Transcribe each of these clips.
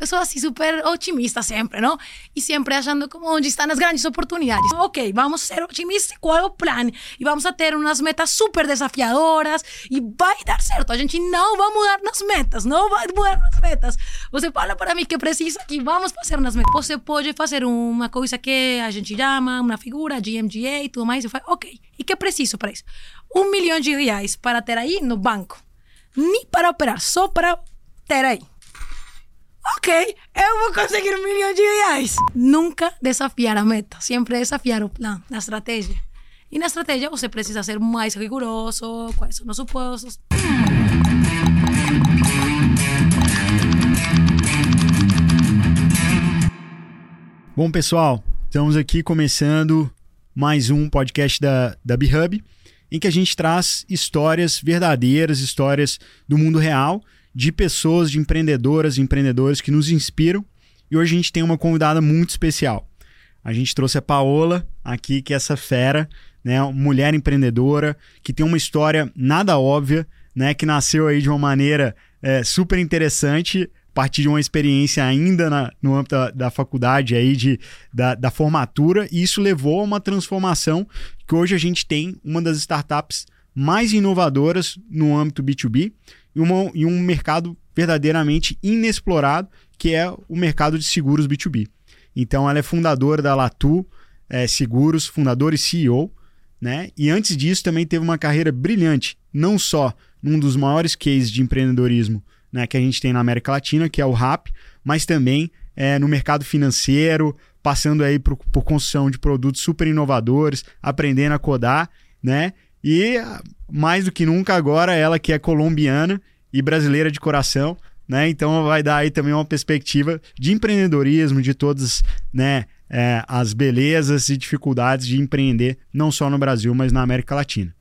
eu sou assim super otimista sempre, não? E sempre achando como onde estão as grandes oportunidades. Ok, vamos ser otimistas, qual é o plano? E vamos a ter umas metas super desafiadoras e vai dar certo. A gente não vai mudar nas metas, não vai mudar nas metas. Você fala para mim que precisa que vamos fazer nas metas. Você pode fazer uma coisa que a gente chama uma figura, GMGA e tudo mais. Eu falo, ok, e que preciso para isso? Um milhão de reais para ter aí no banco. Nem para operar, só para ter aí ok, eu vou conseguir um milhão de reais. Nunca desafiar a meta, sempre desafiar o plano, a estratégia. E na estratégia você precisa ser mais rigoroso, quais são os supostos. Bom, pessoal, estamos aqui começando mais um podcast da, da B-Hub, em que a gente traz histórias verdadeiras, histórias do mundo real de pessoas, de empreendedoras e empreendedores que nos inspiram. E hoje a gente tem uma convidada muito especial. A gente trouxe a Paola aqui, que é essa fera, né, mulher empreendedora, que tem uma história nada óbvia, né, que nasceu aí de uma maneira é, super interessante, a partir de uma experiência ainda na, no âmbito da, da, faculdade aí de, da, da formatura, e isso levou a uma transformação que hoje a gente tem uma das startups mais inovadoras no âmbito B2B e, uma, e um mercado verdadeiramente inexplorado, que é o mercado de seguros B2B. Então, ela é fundadora da Latu é, Seguros, fundadora e CEO, né? E antes disso, também teve uma carreira brilhante, não só num dos maiores cases de empreendedorismo né, que a gente tem na América Latina, que é o RAP, mas também é, no mercado financeiro, passando aí por, por construção de produtos super inovadores, aprendendo a codar, né? E mais do que nunca agora ela que é colombiana e brasileira de coração, né? Então vai dar aí também uma perspectiva de empreendedorismo, de todas, né, é, as belezas e dificuldades de empreender não só no Brasil, mas na América Latina.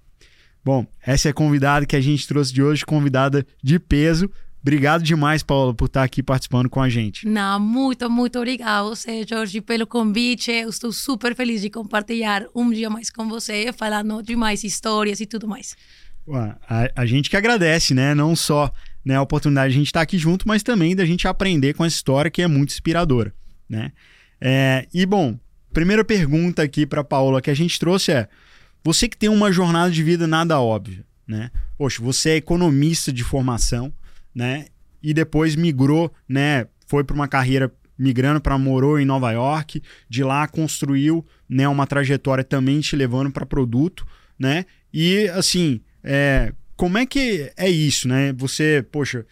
Bom, essa é a convidada que a gente trouxe de hoje, convidada de peso, Obrigado demais, Paula, por estar aqui participando com a gente. Não, muito, muito obrigado você, Jorge, pelo convite. Eu estou super feliz de compartilhar um dia mais com você, falando de mais histórias e tudo mais. A, a gente que agradece, né? Não só né, a oportunidade de a gente estar aqui junto, mas também da gente aprender com essa história que é muito inspiradora, né? É, e bom, primeira pergunta aqui para Paula que a gente trouxe é: você que tem uma jornada de vida nada óbvia, né? Poxa, você é economista de formação, né? E depois migrou, né? Foi para uma carreira migrando para morou em Nova York, de lá construiu, né, uma trajetória também te levando para produto, né? E assim, é, como é que é isso, né? Você, poxa,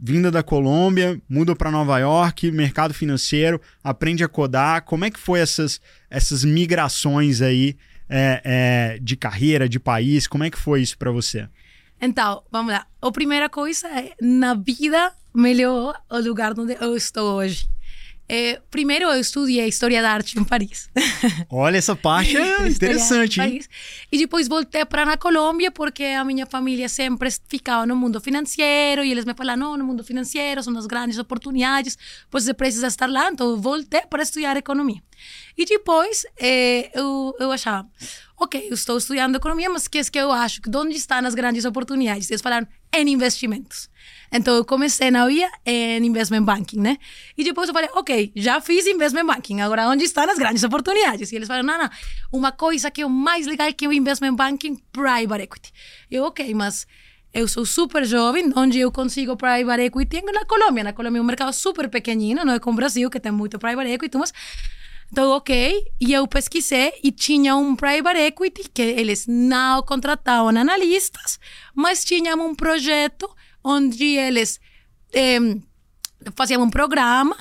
vinda da Colômbia, muda para Nova York, mercado financeiro, aprende a codar. Como é que foi essas, essas migrações aí é, é, de carreira, de país? Como é que foi isso para você? Então, vamos lá. A primeira coisa é, na vida, melhor o lugar onde eu estou hoje. É, primeiro eu estudei História da Arte em Paris. Olha, essa parte é interessante? E depois voltei para na Colômbia porque a minha família sempre ficava no mundo financeiro e eles me falaram, não, no mundo financeiro são as grandes oportunidades, você precisa estar lá, então voltei para estudar economia. E depois é, eu, eu achava, ok, eu estou estudando economia, mas que é que eu acho? Que onde estão as grandes oportunidades? Eles falaram, em investimentos. Então eu comecei na via em investment banking, né? E depois eu falei, ok, já fiz investment banking, agora onde estão as grandes oportunidades? E eles falaram, não, não, uma coisa que é o mais legal que o investment banking, private equity. Eu, ok, mas eu sou super jovem, onde eu consigo private equity na Colômbia. Na Colômbia é um mercado super pequenino, não é como o Brasil, que tem muito private equity, mas então, ok. E eu pesquisei e tinha um private equity que eles não contratavam analistas, mas tinham um projeto onde eles eh, faziam um programa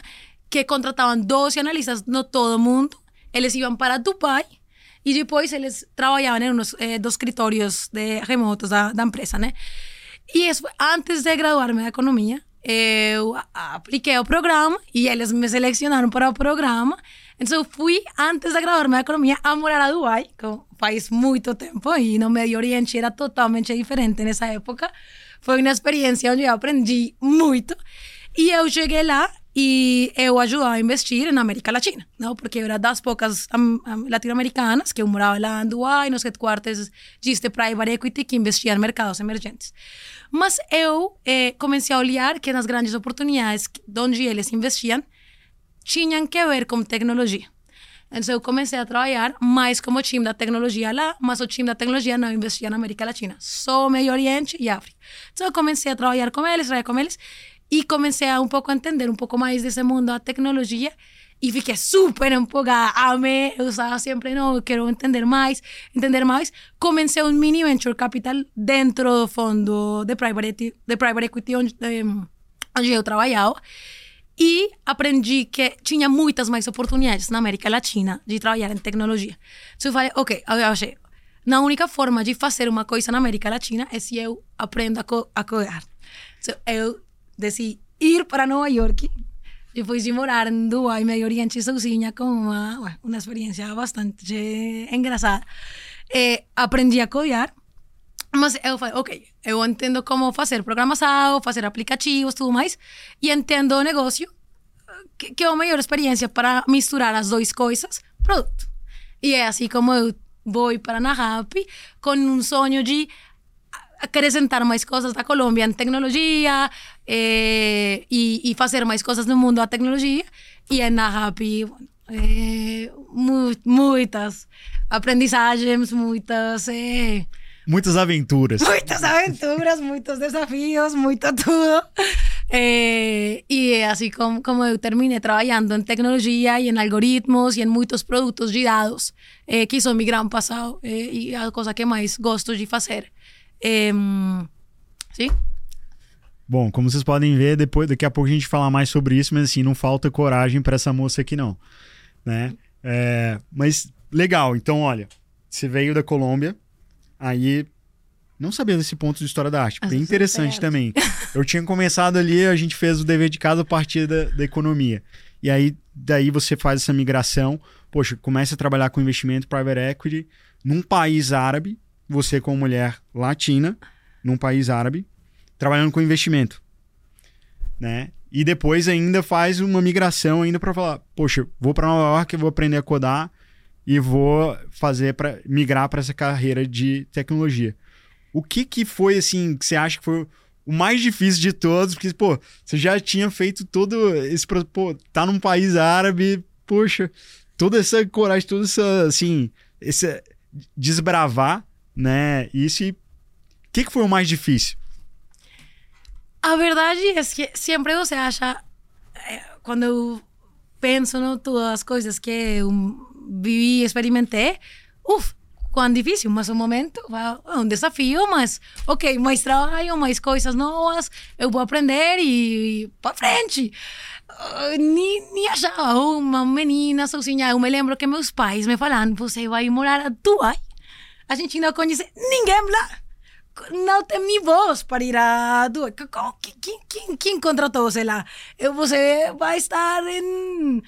que contratavam 12 analistas no todo mundo. Eles iam para Dubai e depois eles trabalhavam em uns eh, dos escritórios de remotos da, da empresa, né? E isso, antes de graduar-me da economia, eu apliquei o programa e eles me selecionaram para o programa. Eu fui, antes de graduar-me da economia, a morar a Dubai, que faz muito tempo, e no Medio Oriente era totalmente diferente nessa época. Foi uma experiência onde eu aprendi muito. E eu cheguei lá e eu ajudava a investir na América Latina, não? Porque eu era das poucas latino-americanas que eu morava lá em Dubai, nos headquarters de private equity que investia em mercados emergentes. Mas eu eh, comecei a olhar que nas grandes oportunidades onde eles investiam tinham que ver com tecnologia. Então eu comecei a trabalhar mais como time da tecnologia lá, mas o time da tecnologia não investia na América Latina, só Medio Oriente e África. Então eu comecei a trabalhar com eles, trabalhar com eles, e comecei a um pouco entender um pouco mais desse mundo da tecnologia e fiquei super empolgada, amei, eu estava sempre, não, eu quero entender mais, entender mais. Comecei um mini venture capital dentro do fundo de private, de private equity onde, onde eu trabalhava e aprendi que tinha muitas mais oportunidades na América Latina de trabalhar em tecnologia. Então eu falei, ok, eu achei, na única forma de fazer uma coisa na América Latina é se eu aprendo a, co a codar. Então, eu decidi ir para Nova York depois de morar em Dubai, Medio Oriente sozinha, com uma, uma experiência bastante engraçada. Eh, aprendi a codar, mas eu falei, ok, eu entendo como fazer programação, fazer aplicativos, tudo mais, e entendo o negócio, que, que é a melhor experiência para misturar as duas coisas, produto. E é assim como eu vou para a Happy com um sonho de acrescentar mais coisas da Colômbia em tecnologia eh, e, e, fazer mais coisas no mundo da tecnologia. E na Happy, eh, mu muitas aprendizagens, muitas. Eh, muitas aventuras. Muitas aventuras, muitos desafios, muito tudo. Eh, e é assim como, como eu terminei trabalhando em tecnologia e em algoritmos e em muitos produtos de dados, eh, que são meu grande passado eh, e a coisa que mais gosto de fazer. sim? Bom, como vocês podem ver, depois daqui a pouco a gente falar mais sobre isso, mas assim, não falta coragem para essa moça aqui não, né? É, mas legal, então olha, você veio da Colômbia, aí não sabia desse ponto de história da arte, bem interessante também. Eu tinha começado ali, a gente fez o dever de casa a partir da, da economia. E aí, daí você faz essa migração, poxa, começa a trabalhar com investimento private equity num país árabe, você como mulher latina, num país árabe, trabalhando com investimento, né? E depois ainda faz uma migração ainda para falar, poxa, vou para Nova York, vou aprender a codar e vou fazer para migrar para essa carreira de tecnologia. O que que foi assim que você acha que foi o mais difícil de todos? Porque pô, você já tinha feito todo esse pô, tá num país árabe, poxa, toda essa coragem, toda essa assim, esse desbravar né? Isso. O que, que foi o mais difícil? A verdade é que sempre você acha, eh, quando eu penso em todas as coisas que eu vivi e experimentei, uff, quão difícil, mas um momento um desafio, mas ok, mais trabalho, mais coisas novas, eu vou aprender e, e para frente. Uh, nem, achava uma menina sozinha. Eu me lembro que meus pais me falaram: você vai morar a Dubai a gente não conhece ninguém lá. Não tem nem voz para ir a Dubai. Quem, quem, quem contratou você lá? Você vai estar em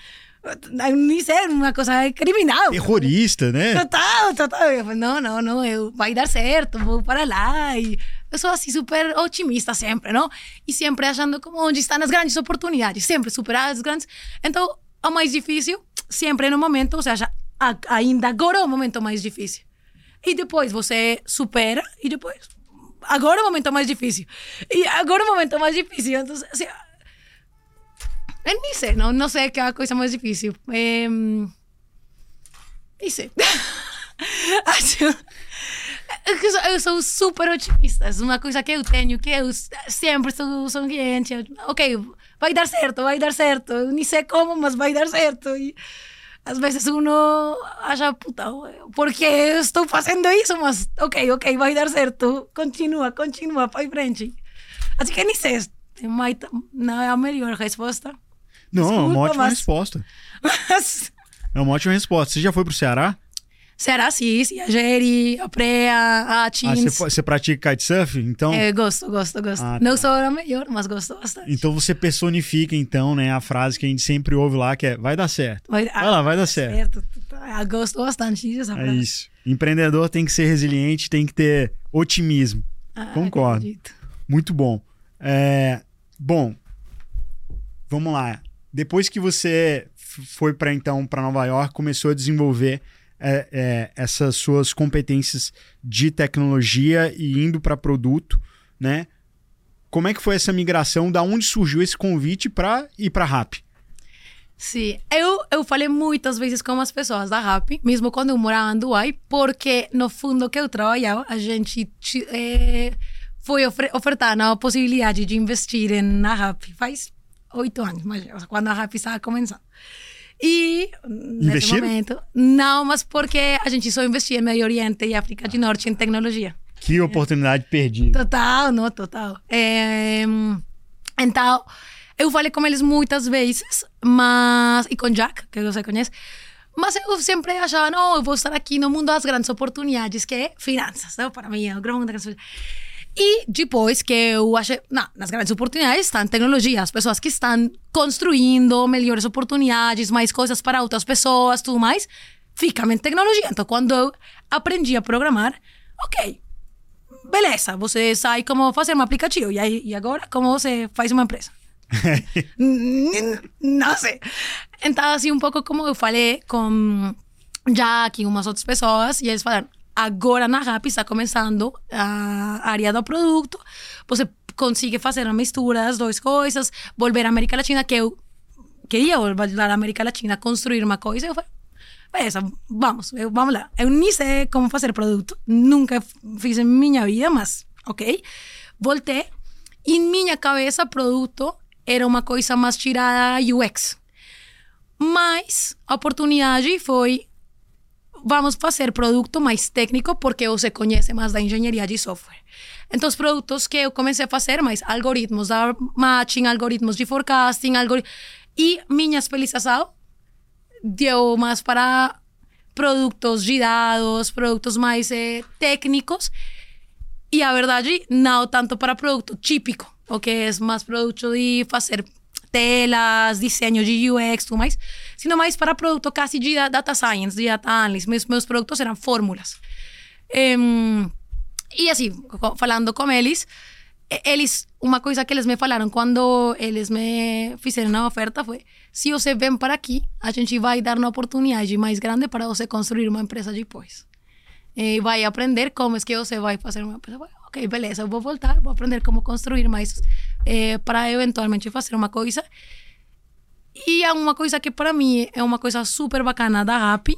nem sei, uma coisa criminal. Terrorista, né? Total, total. Eu falei, não, não, não, eu, vai dar certo, vou para lá. E eu sou assim super otimista sempre, não? E sempre achando como onde estão as grandes oportunidades, sempre superar as grandes. Então, o mais difícil, sempre no momento, ou seja, ainda agora é o momento mais difícil. E depois você supera e depois. Agora é o momento mais difícil. E agora é o momento mais difícil. Então, assim, eu sei, não, não sei que é a coisa mais difícil. Nem sei. Acho. Eu sou super otimista. Uma coisa que eu tenho, que eu sempre sou, cliente. Ok, vai dar certo, vai dar certo. Eu nem sei como, mas vai dar certo. E, às vezes uno acha, puta, por que estou fazendo isso? Mas, ok, ok, vai dar certo. Continua, continua, para frente. Assim que nem sei, não é a melhor resposta. Não, Desculpa, é uma ótima mas... resposta. Mas... É uma ótima resposta. Você já foi pro Ceará? Ceará, sim, Jeri, a Praia, a Teams. Ah, você, pratica kitesurf, então? É, gosto, gosto, gosto. Ah, Não tá. sou a melhor, mas gosto bastante. Então você personifica, então, né, a frase que a gente sempre ouve lá, que é, vai dar certo. Vai, vai lá, vai dar certo. certo. Eu gosto bastante frase. É isso. Empreendedor tem que ser resiliente, tem que ter otimismo. Ah, Concordo. Acredito. Muito bom. É, bom, vamos lá. Depois que você foi para então para Nova York, começou a desenvolver é, é, essas suas competências de tecnologia e indo para produto, né? Como é que foi essa migração? Da onde surgiu esse convite para ir para Rap? Sim, eu, eu falei muitas vezes com as pessoas da RAP, mesmo quando eu morava em Dubai, porque no fundo que eu trabalhava, a gente é, foi ofertada a possibilidade de investir na RAP faz oito anos, mas quando a RAP estava começando. E nesse momento, não, mas porque a gente só investia em Medio Oriente e África do Norte em tecnologia. Que oportunidade perdida. Total, não, total. É, então, eu falei com eles muitas vezes, mas. E com Jack, que você conhece. Mas eu sempre achava, não, eu vou estar aqui no mundo das grandes oportunidades, que é finanças. Não? Para mim é o grande. E depois que eu achei, não, nas grandes oportunidades estão tecnologia, as pessoas que estão construindo melhores oportunidades, mais coisas para outras pessoas, tudo mais, ficam em tecnologia. Então, quando eu aprendi a programar, ok, beleza, você sabe como fazer um aplicativo, e, aí, e agora como você faz uma empresa? não sei. Então, assim, um pouco como eu falei com Jack e umas outras pessoas, e eles falaram, agora na Rappi está começando a área do produto, você consegue fazer uma mistura das duas coisas, volver à América Latina, que eu queria voltar à América Latina, construir uma coisa, eu falei, beleza, vamos, eu, vamos lá. Eu nem sei como fazer produto, nunca fiz em minha vida, mas ok. Voltei, em minha cabeça, produto era uma coisa mais tirada UX. Mas a oportunidade foi vamos fazer produto mais técnico porque você conhece mais da engenharia de software. Então, os produtos que eu comecei a fazer mais algoritmos da matching, algoritmos de forecasting, algori e minha especialização deu mais para produtos de dados, produtos mais eh, técnicos e a verdade não tanto para produto típico, o que é mais produto de fazer telas, desenho de UX, tudo mais, sino mais para produto quase de data science, de data analysis. Meus, meus produtos eram fórmulas. Um, e assim, falando com eles, eles, uma coisa que eles me falaram quando eles me fizeram a oferta foi: se você vem para aqui, a gente vai dar uma oportunidade mais grande para você construir uma empresa depois. E vai aprender como é que você vai fazer uma empresa ok, beleza, eu vou voltar, vou aprender como construir mais é, para eventualmente fazer uma coisa. E é uma coisa que para mim é uma coisa super bacana da RAP.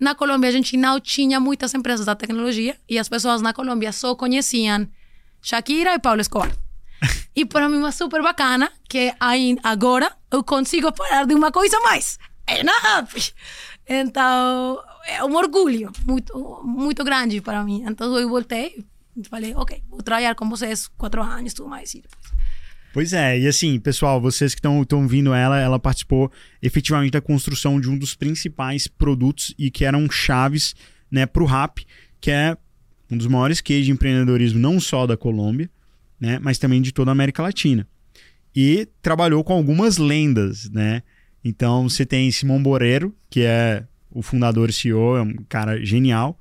Na Colômbia a gente não tinha muitas empresas da tecnologia e as pessoas na Colômbia só conheciam Shakira e Pablo Escobar. e para mim é super bacana que aí, agora eu consigo falar de uma coisa mais. É na RAP. Então, é um orgulho muito, muito grande para mim. Então eu voltei Falei, ok, vou trabalhar com vocês quatro anos, tudo mais. E depois... Pois é, e assim, pessoal, vocês que estão vindo ela, ela participou efetivamente da construção de um dos principais produtos e que eram chaves né, para o RAP, que é um dos maiores cases de empreendedorismo, não só da Colômbia, né, mas também de toda a América Latina. E trabalhou com algumas lendas, né? Então você tem Simão Borero, que é o fundador e CEO, é um cara genial.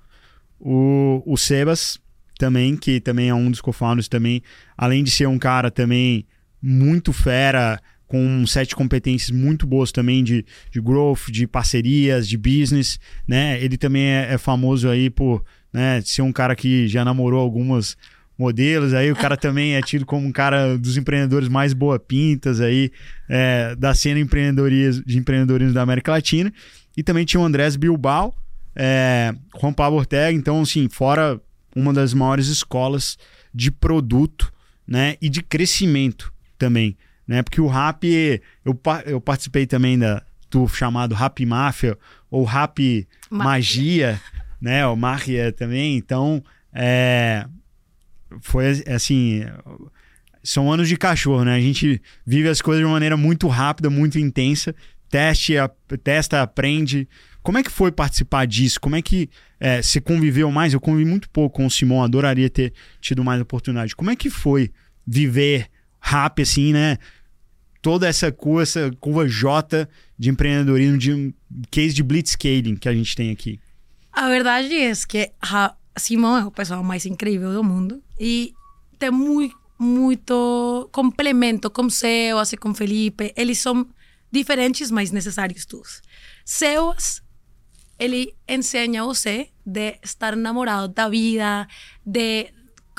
O, o Sebas, também, que também é um dos co-founders também, além de ser um cara também muito fera, com set de competências muito boas também de, de growth, de parcerias, de business, né? Ele também é, é famoso aí por né, ser um cara que já namorou algumas modelos, aí o cara também é tido como um cara dos empreendedores mais boa pintas aí é, da cena de empreendedorismo da América Latina. E também tinha o Andrés Bilbao, é, Juan Pablo Ortega, então assim, fora uma das maiores escolas de produto né, e de crescimento também. Né? Porque o rap, eu, eu participei também da, do chamado Rap Máfia ou Rap Magia, né? O Magia também. Então, é, foi assim. São anos de cachorro, né? A gente vive as coisas de uma maneira muito rápida, muito intensa. Teste, testa, aprende, como é que foi participar disso? Como é que é, você conviveu mais? Eu convivi muito pouco com o Simão, adoraria ter tido mais oportunidade. Como é que foi viver rápido assim, né? Toda essa curva, essa curva J de empreendedorismo, de um case de blitzscaling que a gente tem aqui. A verdade é que Simão é o pessoal mais incrível do mundo e tem muito, muito complemento com o Seu, assim, com Felipe. Eles são diferentes, mas necessários todos. SEOs, ele ensina você de estar enamorado da vida, de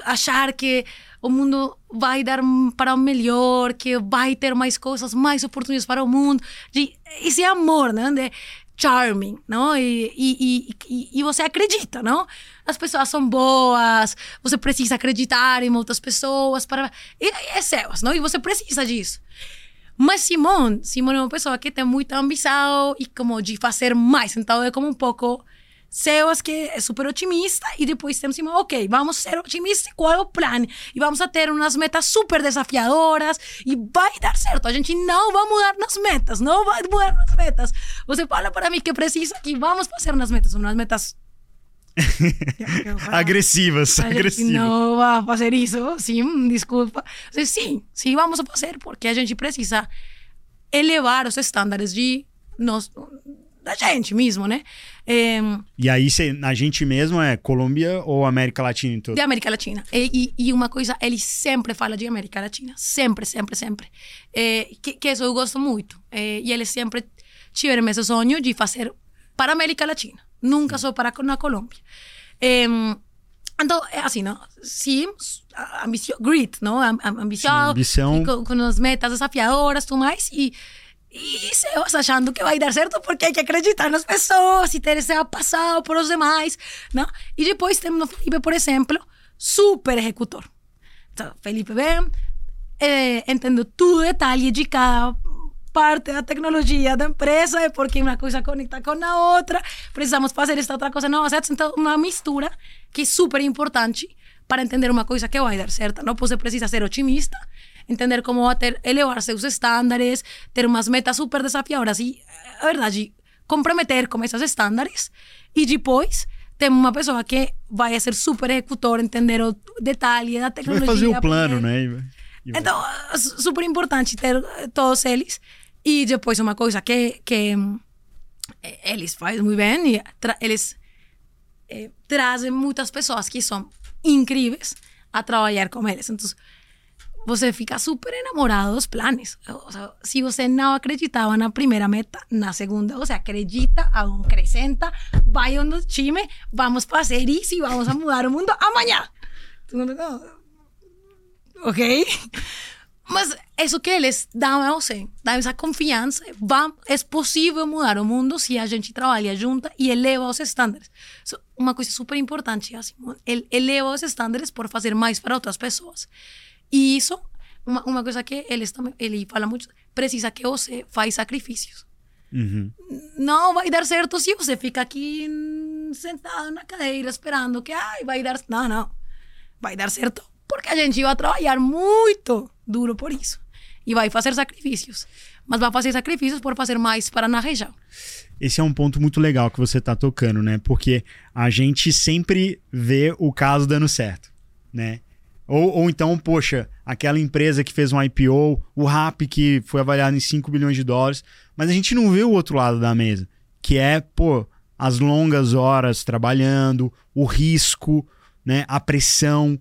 achar que o mundo vai dar para o melhor, que vai ter mais coisas, mais oportunidades para o mundo. De, esse amor, né? De charming, não? E, e, e, e você acredita, não? As pessoas são boas, você precisa acreditar em outras pessoas para... E, é SEOs, não? E você precisa disso. Mas Simone, Simone é uma pessoa que tem muita ambição e como de fazer mais. Então é como um pouco Sebas que é super otimista e depois temos assim, ok, vamos ser otimistas, qual é o plano? E vamos a ter umas metas super desafiadoras e vai dar certo. A gente não vai mudar nas metas, não vai mudar nas metas. Você fala para mim que precisa que vamos fazer umas metas, umas metas agressivas, agressivas. Não vai fazer isso, sim, desculpa. Sim, sim, vamos a fazer, porque a gente precisa elevar os estándares de nós, da gente mesmo, né? É, e aí, cê, a gente mesmo é Colômbia ou América Latina? Então? De América Latina. E, e, e, uma coisa, ele sempre fala de América Latina. Sempre, sempre, sempre. É, que, que isso eu gosto muito. É, e eles sempre tiveram esse sonho de fazer para América Latina. Nunca só para na Colômbia. então, é assim, não? Sim, ambicio, grit, não? Ambição, ambição. Com, com as metas desafiadoras, tudo mais. E e Zeus achando que vai dar certo porque hay que acreditar nas pessoas e ter esse passado por os demais, não? E depois temos o Felipe, por exemplo, super executor. Então, Felipe vem, eh, entende todo detalhe de cada parte da tecnologia da empresa, é porque uma coisa conecta com a outra, precisamos fazer esta outra coisa nova, então uma mistura que é super importante para entender uma coisa que vai dar certo. Não você precisa ser otimista, entender como ter, elevar seus estándares, ter umas metas super desafiadoras e, a verdade, comprometer com esses estándares e depois tem uma pessoa que vai ser super executor, entender o detalhe da tecnologia. Vai fazer o plano, né? Então, super importante ter todos eles. E depois uma coisa que, que eles fazem muito bem, eles eh, trazem muitas pessoas que são incríveis a trabalhar com eles. Então, você fica super enamorado dos planes. O sea, se você não acreditava na primeira meta, na segunda você acredita, acrescenta, vai no time, vamos fazer isso e vamos a mudar o mundo amanhã. Ok? Mas isso que eles dão a você, dão essa confiança, é possível mudar o mundo se a gente trabalha junto e eleva os estándares. Uma coisa super importante, assim, eleva os estándares por fazer mais para outras pessoas. E isso, uma, uma coisa que ele, ele fala muito, precisa que você faz sacrifícios. Uhum. Não vai dar certo se você fica aqui sentado na cadeira esperando que ai, vai dar. Não, não. Vai dar certo porque a gente vai trabalhar muito duro por isso. E vai fazer sacrifícios. Mas vai fazer sacrifícios por fazer mais para na região. Esse é um ponto muito legal que você está tocando, né? Porque a gente sempre vê o caso dando certo, né? Ou, ou então, poxa, aquela empresa que fez um IPO, o RAP que foi avaliado em 5 bilhões de dólares, mas a gente não vê o outro lado da mesa, que é, pô, as longas horas trabalhando, o risco, né, a pressão.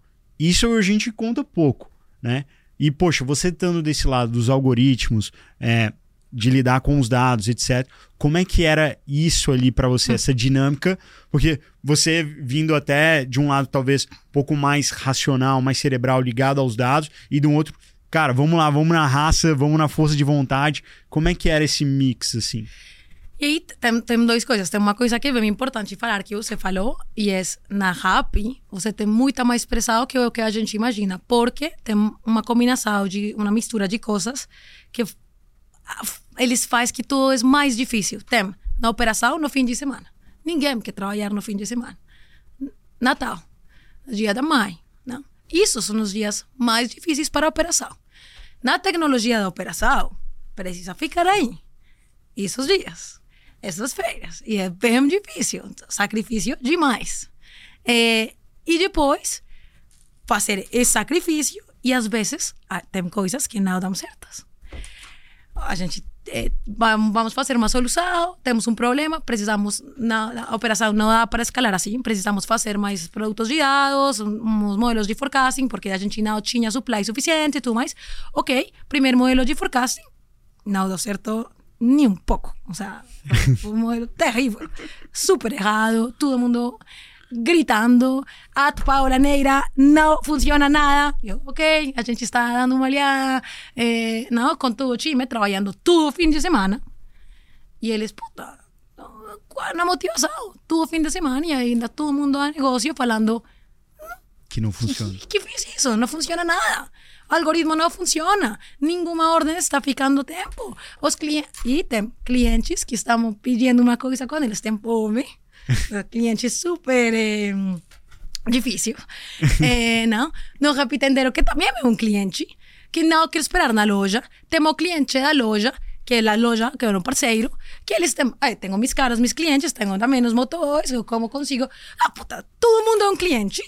Isso a gente conta pouco, né? E, poxa, você estando desse lado dos algoritmos, é, de lidar com os dados, etc. Como é que era isso ali para você, hum. essa dinâmica? Porque você vindo até de um lado talvez um pouco mais racional, mais cerebral, ligado aos dados, e de um outro, cara, vamos lá, vamos na raça, vamos na força de vontade. Como é que era esse mix assim? E aí tem, tem duas coisas. Tem uma coisa que é bem importante falar que você falou, e é na Happy, você tem muito mais pressão que o que a gente imagina, porque tem uma combinação de uma mistura de coisas que eles fazem que tudo é mais difícil. Tem na operação no fim de semana. Ninguém quer trabalhar no fim de semana. Natal, dia da mãe. Não? Isso são os dias mais difíceis para a operação. Na tecnologia da operação, precisa ficar aí. Esses dias, essas feiras. E é bem difícil. Sacrifício demais. É, e depois, fazer esse sacrifício. E às vezes, ah, tem coisas que não dão certas a gente é, vamos fazer uma solução, temos um problema, precisamos, na, a operação não dá para escalar assim, precisamos fazer mais produtos guiados, uns modelos de forecasting, porque a gente não tinha supply suficiente e tudo mais. Ok, primeiro modelo de forecasting, não deu certo ni un poco. O sea, fue un modelo terrible, súper errado, todo el mundo gritando, a Paola Negra, no funciona nada. Yo, ok, a gente está dando uma olhada, eh, não, com todo o time, trabalhando todo fim de semana. E eles, puta, não motivação, todo fim de semana, e ainda todo mundo a negócio falando, Que não funciona. ¿Qué, qué es eso? No funciona nada. Algoritmo não funciona. Nenhuma ordem está ficando tempo. Os clientes, e tem clientes que estão pedindo uma coisa quando eles têm fome. clientes super eh, difícil. Eh, não? No repitendero, que também é um cliente, que não quer esperar na loja. Temos cliente da loja, que é a loja, que é um parceiro, que eles têm, ai, tenho mis caras, mis clientes, tenho também os motores, eu como consigo. Ah, puta, todo mundo é um cliente.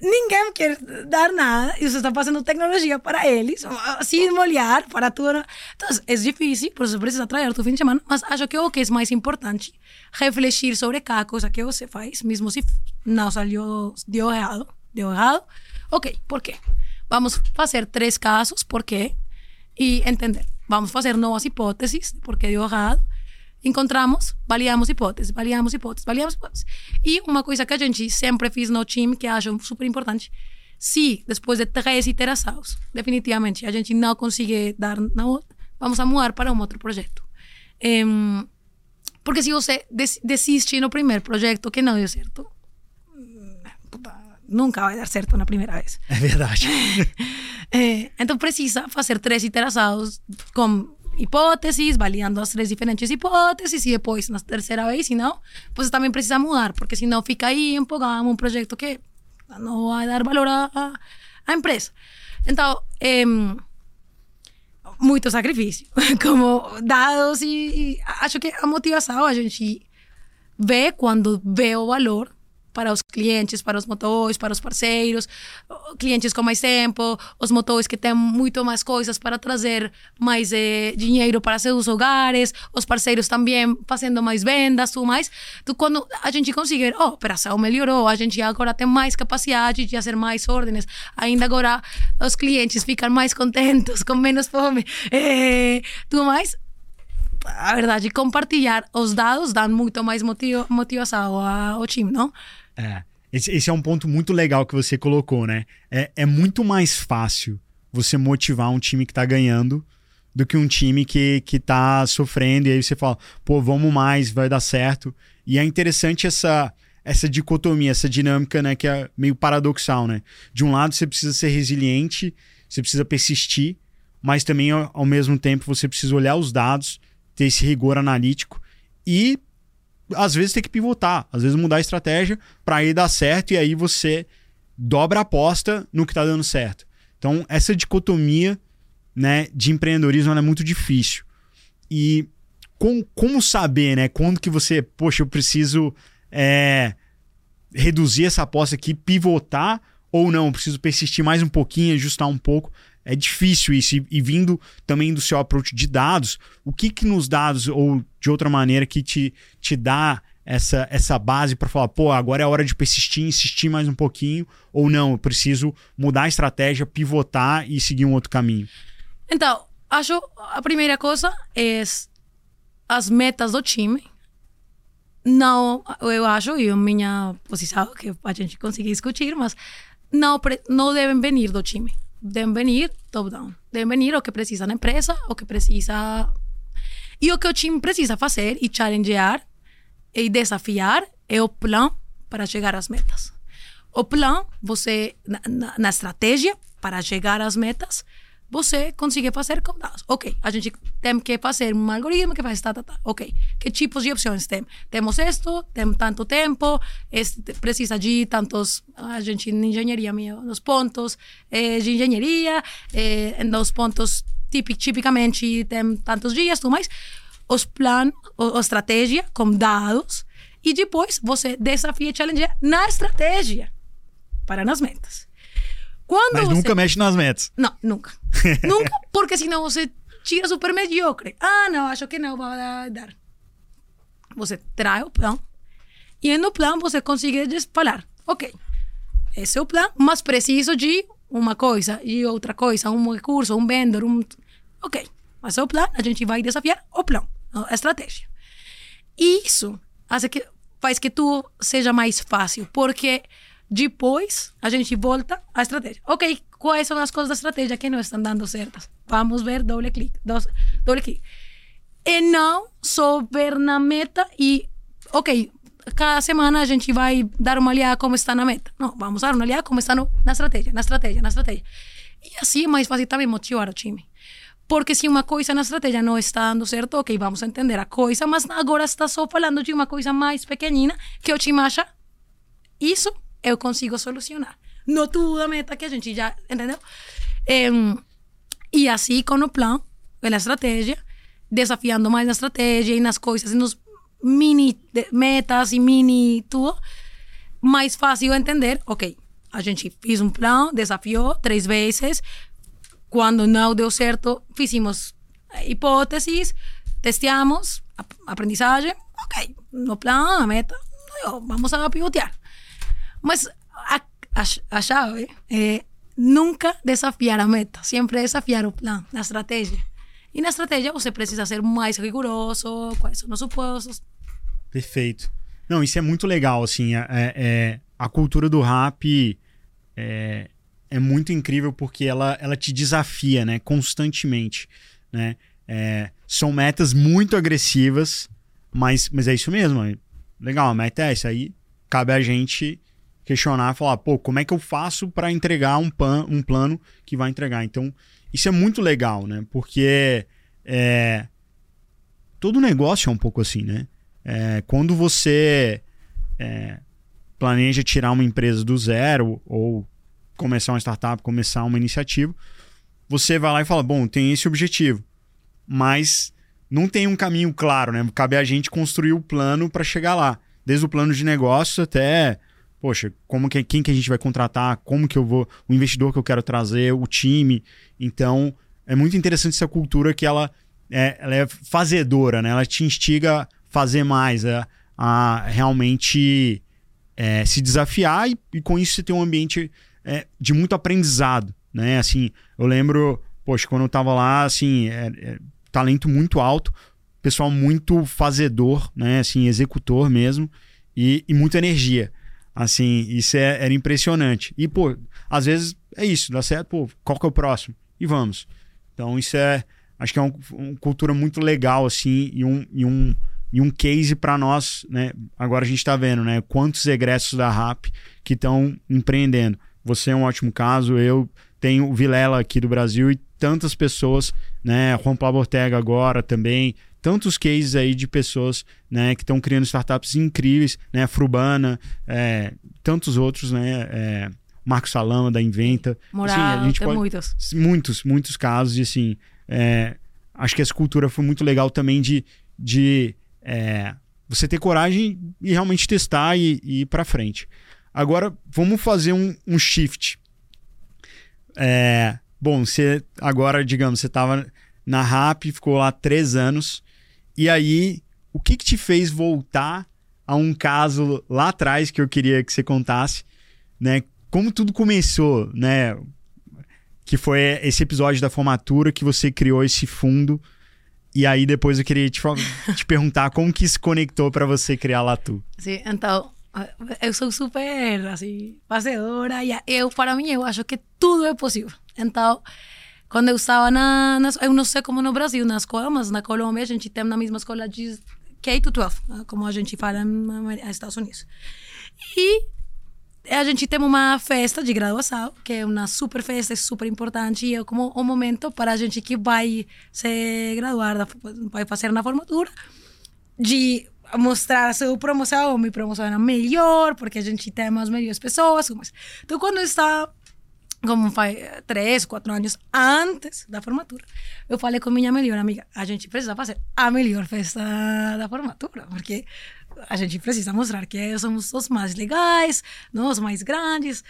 Ninguém quer dar nada e você está passando tecnologia para eles, sem molhar, para tudo. Então, é difícil, por isso precisa trazer tu fim de semana, mas acho que o que é mais importante, refletir sobre cada coisa que você faz, mesmo se não saiu, deu errado, deu errado. Ok, por quê? Vamos fazer três casos, por quê? E entender. Vamos fazer novas hipóteses, por que deu errado encontramos, validamos hipóteses, validamos hipóteses, validamos hipóteses. E uma coisa que a gente sempre fez no time, que acho super importante, se depois de três iterações, definitivamente, a gente não consegue dar na outra, vamos a mudar para um outro projeto. Um, porque se você desiste no primeiro projeto que não deu certo, puta, nunca vai dar certo na primeira vez. É verdade. é, então precisa fazer três iterações com hipótesis, validando as três diferentes hipótesis e depois, na terceira vez, se não, você também precisa mudar, porque senão fica aí empolgado um projeto que não vai dar valor à, à empresa. Então, é, muito sacrifício, como dados e, e acho que a motivação a gente vê quando vê o valor para os clientes, para os motores, para os parceiros, clientes com mais tempo, os motores que têm muito mais coisas para trazer mais eh, dinheiro para seus hogares, os parceiros também fazendo mais vendas, tudo mais. Então, quando a gente conseguir, oh, a operação melhorou, a gente agora tem mais capacidade de fazer mais ordens, ainda agora os clientes ficam mais contentos, com menos fome, eh, tudo mais, a verdade, compartilhar os dados dá muito mais motivo, motivação ao time, não? É. Esse, esse, é um ponto muito legal que você colocou, né? É, é muito mais fácil você motivar um time que tá ganhando do que um time que, que tá sofrendo. E aí você fala, pô, vamos mais, vai dar certo. E é interessante essa, essa dicotomia, essa dinâmica, né? Que é meio paradoxal, né? De um lado, você precisa ser resiliente, você precisa persistir, mas também, ao, ao mesmo tempo, você precisa olhar os dados, ter esse rigor analítico e às vezes tem que pivotar, às vezes mudar a estratégia para aí dar certo e aí você dobra a aposta no que está dando certo. Então, essa dicotomia né, de empreendedorismo é muito difícil. E com, como saber, né, quando que você, poxa, eu preciso é, reduzir essa aposta aqui, pivotar ou não, preciso persistir mais um pouquinho, ajustar um pouco. É difícil isso. E, e, vindo também do seu approach de dados, o que que nos dados, ou de outra maneira, que te, te dá essa, essa base para falar, pô, agora é hora de persistir, insistir mais um pouquinho, ou não, eu preciso mudar a estratégia, pivotar e seguir um outro caminho? Então, acho a primeira coisa é as metas do time. Não, eu acho, e a minha posição, que a gente conseguir discutir, mas não, não devem vir do time deben venir top-down. Deben venir o que precisa a empresa, o que precisa... E o que o time precisa fazer e challengear e desafiar é o plano para chegar às metas. O plano, você, na, na, na estratégia para chegar às metas, você consegue fazer com dados. Ok, a gente tem que fazer um algoritmo que faz tá, tá, tá. Ok, que tipos de opções tem? Temos isto, tem tanto tempo, este, precisa de tantos, a gente em engenharia, nos pontos eh, de engenharia, eh, nos pontos tipic, tipicamente tem tantos dias, tudo mais. Os planos, a estratégia com dados, e depois você desafia e challenge na estratégia para nas metas. Quando Mas você... nunca mexe nas metas. Não, nunca. nunca, porque senão você tira super mediocre. Ah, não, acho que não vai dar. Você traz o plano e no plano você consegue falar, ok, esse é o plano, mas preciso de uma coisa e outra coisa, um recurso, um vendedor, um... Ok, Mas é o plano, a gente vai desafiar o plano, a estratégia. E isso faz que, faz que tudo seja mais fácil, porque depois a gente volta à estratégia. Ok, quais são as coisas da estratégia que não estão dando certas? Vamos ver, doble clique, doble clique. E não só ver na meta e, ok, cada semana a gente vai dar uma olhada como está na meta. Não, vamos dar uma olhada como está no, na estratégia, na estratégia, na estratégia. E assim é mais fácil também motivar o time. Porque se uma coisa na estratégia não está dando certo, ok, vamos entender a coisa, mas agora está só falando de uma coisa mais pequenina que o time acha, isso eu consigo solucionar. Não tudo meta que a gente já, entendeu? e assim com o plano, a estratégia, desafiando mais na estratégia e nas coisas, e nos mini metas e mini tudo, mais fácil entender, ok, a gente fez um plano, desafiou três vezes, quando não deu certo, fizemos hipóteses, testeamos, aprendizagem, ok, no plano, a meta, vamos a pivotear. Mas a, chave é nunca desafiar a meta, sempre desafiar o plano, a estratégia. E na estratégia você precisa ser mais rigoroso, quais são os supostos. Perfeito. Não, isso é muito legal, assim, é, é a cultura do rap é, é muito incrível porque ela, ela te desafia, né, constantemente, né? É, são metas muito agressivas, mas, mas é isso mesmo. É legal, a meta é essa aí. Cabe a gente questionar, falar, pô, como é que eu faço para entregar um, pan, um plano que vai entregar? Então, isso é muito legal, né? Porque é, todo negócio é um pouco assim, né? É, quando você é, planeja tirar uma empresa do zero ou começar uma startup, começar uma iniciativa, você vai lá e fala: bom, tem esse objetivo, mas não tem um caminho claro, né? Cabe a gente construir o plano para chegar lá, desde o plano de negócio até, poxa, como que, quem que a gente vai contratar, como que eu vou, o investidor que eu quero trazer, o time. Então, é muito interessante essa cultura que ela é, ela é fazedora, né? Ela te instiga a fazer mais, a, a realmente é, se desafiar e, e, com isso você ter um ambiente é, de muito aprendizado, né? Assim, eu lembro, poxa, quando eu tava lá, assim, é, é, talento muito alto, pessoal muito fazedor, né? Assim, executor mesmo e, e muita energia. Assim, isso é, era impressionante. E, pô, às vezes é isso, dá certo, pô, qual que é o próximo? E vamos. Então, isso é, acho que é um, uma cultura muito legal, assim, e um, e um, e um case para nós, né? Agora a gente está vendo, né? Quantos egressos da RAP que estão empreendendo. Você é um ótimo caso, eu tenho o Vilela aqui do Brasil e tantas pessoas, né? Juan Pablo Ortega agora também, tantos cases aí de pessoas, né? Que estão criando startups incríveis, né? Frubana, é, tantos outros, né? É, Marcos Salama da Inventa. Moral, assim, a gente pode, muitos. Muitos, muitos casos e assim, é, acho que essa cultura foi muito legal também de, de é, você ter coragem e realmente testar e, e ir para frente. Agora, vamos fazer um, um shift. É, bom, você agora, digamos, você estava na RAP, ficou lá três anos. E aí, o que, que te fez voltar a um caso lá atrás que eu queria que você contasse, né? Como tudo começou, né? Que foi esse episódio da formatura que você criou esse fundo. E aí depois eu queria te, te perguntar como que se conectou para você criar Latu. Sim, então eu sou super assim, fazedora e eu para mim eu acho que tudo é possível. Então, quando eu estava na, na eu não sei como no Brasil, na escola, mas na Colômbia a gente tem na mesma escola de K-12, como a gente fala nos Estados Unidos. E a gente tem uma festa de graduação, que é uma super festa, é super importante, e é como um momento para a gente que vai se graduar, vai fazer na formatura, de mostrar a sua promoção, minha promoção era melhor, porque a gente tem as melhores pessoas. Então, quando eu estava, como faz três, quatro anos antes da formatura, eu falei com minha melhor amiga, a gente precisa fazer a melhor festa da formatura, porque a gente precisa mostrar que somos os mais legais, nós mais grandes,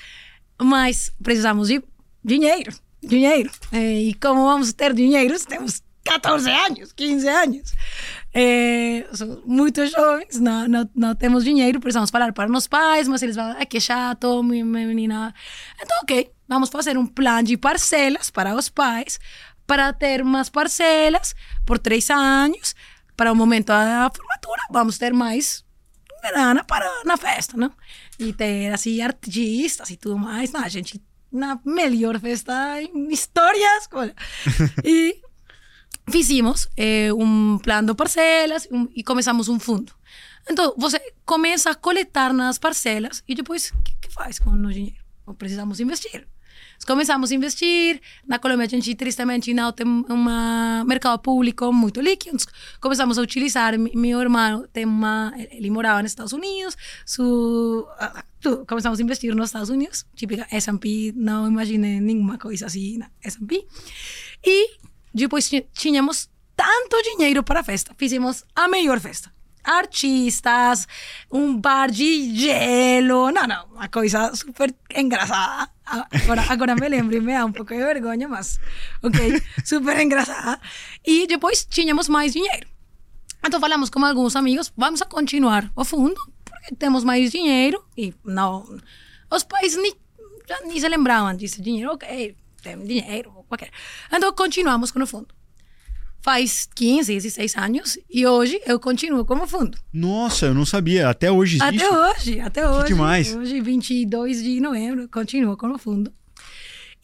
mas precisamos de dinheiro, dinheiro. E como vamos ter dinheiro? Temos 14 anos, 15 anos. É, muito jovens, não, não, não temos dinheiro, precisamos falar para os pais, mas eles vão, é que chato, minha menina. Então, ok, vamos fazer um plano de parcelas para os pais, para ter umas parcelas por três anos. Para o momento da formatura, vamos ter mais grana para na festa, não? E ter assim artistas e tudo mais. Não, a gente na melhor festa em história escola. e fizemos eh, um plano de parcelas um, e começamos um fundo. Então, você começa a coletar nas parcelas e depois, o que, que faz com o? Precisamos investir. Começamos a investir. Na Colômbia, a gente tristemente não tem um mercado público muito líquido. Começamos a utilizar. Meu irmão tem uma. Ele morava nos Estados Unidos. Su, começamos a investir nos Estados Unidos. Típica SP, não imagine nenhuma coisa assim na SP. E depois tínhamos tanto dinheiro para a festa. Fizemos a melhor festa artistas, um bar de gelo. Não, não, uma coisa super engraçada. Agora, agora me lembro e me dá um pouco de vergonha, mas ok, super engraçada. E depois tínhamos mais dinheiro. Então falamos com alguns amigos, vamos a continuar o fundo, porque temos mais dinheiro e não, os pais nem, nem se lembravam desse dinheiro, ok, temos dinheiro, qualquer. Então continuamos com o fundo faz 15, 16 anos e hoje eu continuo como fundo. Nossa, eu não sabia. Até hoje existe? Até hoje, até hoje. Que demais. Hoje, 22 de novembro, continuo como fundo.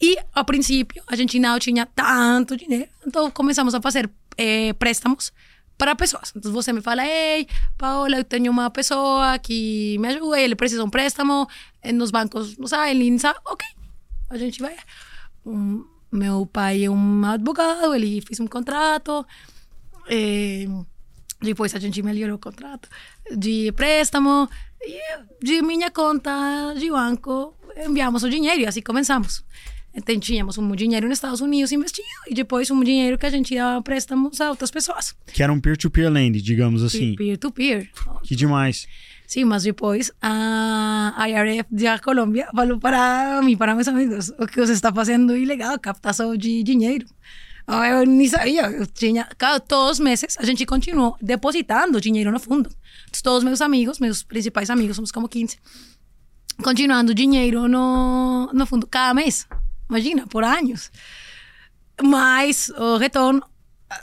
E, a princípio, a gente não tinha tanto dinheiro, então começamos a fazer eh, préstamos para pessoas. Então você me fala, ei, Paola, eu tenho uma pessoa que me ajuda, ele precisa de um préstamo nos bancos, não sabe, em linha, ok, a gente vai. Um, meu pai é um advogado, ele fez um contrato. E depois a gente melhorou o contrato de préstamo. E de minha conta de banco enviamos o dinheiro e assim começamos. Então tínhamos um dinheiro nos Estados Unidos investido e depois um dinheiro que a gente ia préstamos a outras pessoas. Que era um peer-to-peer -peer lend, digamos assim. Peer-to-peer. -peer. Que demais. Sim, mas depois a IRF da Colômbia falou para mim, para meus amigos, o que você está fazendo ilegal, captação de dinheiro. Eu nem sabia, eu tinha, todos os meses a gente continuou depositando dinheiro no fundo. Todos meus amigos, meus principais amigos, somos como 15, continuando dinheiro no, no fundo cada mês. Imagina, por anos. Mas o retorno, a,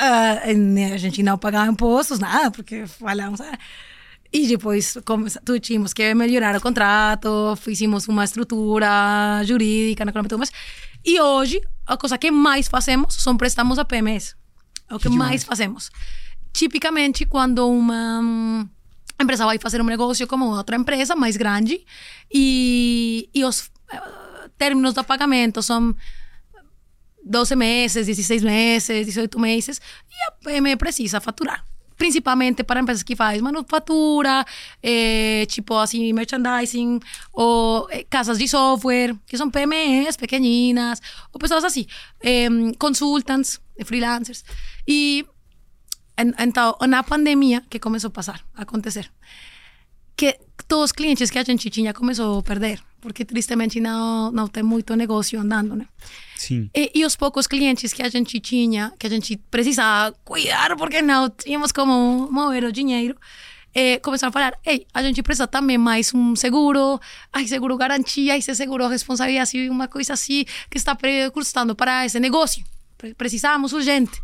a, a gente não pagava impostos, nada, porque falamos. E depois tínhamos que melhorar o contrato, fizemos uma estrutura jurídica na Colômbia, mas e hoje a coisa que mais fazemos são prestamos a PMS. É o que, que mais fazemos. Tipicamente quando uma empresa vai fazer um negócio como outra empresa mais grande e, e os uh, términos do pagamento são 12 meses, 16 meses, 18 meses e a PME precisa faturar principalmente para empresas que fazem manufatura, é, tipo assim, merchandising, ou é, casas de software, que são PMEs pequeninas, ou pessoas assim, é, consultants, freelancers. E então, na pandemia, que começou a passar, a acontecer, que todos os clientes que a gente tinha começou a perder, porque tristemente não, não tem muito negócio andando, né? Sim. E, e, os poucos clientes que a gente tinha, que a gente precisava cuidar, porque não tínhamos como mover o dinheiro, eh, começaram a falar: ei, a gente precisa também mais um seguro, ai, seguro garantia, esse seguro responsabilidade, uma coisa assim que está custando para esse negócio. Precisamos urgente.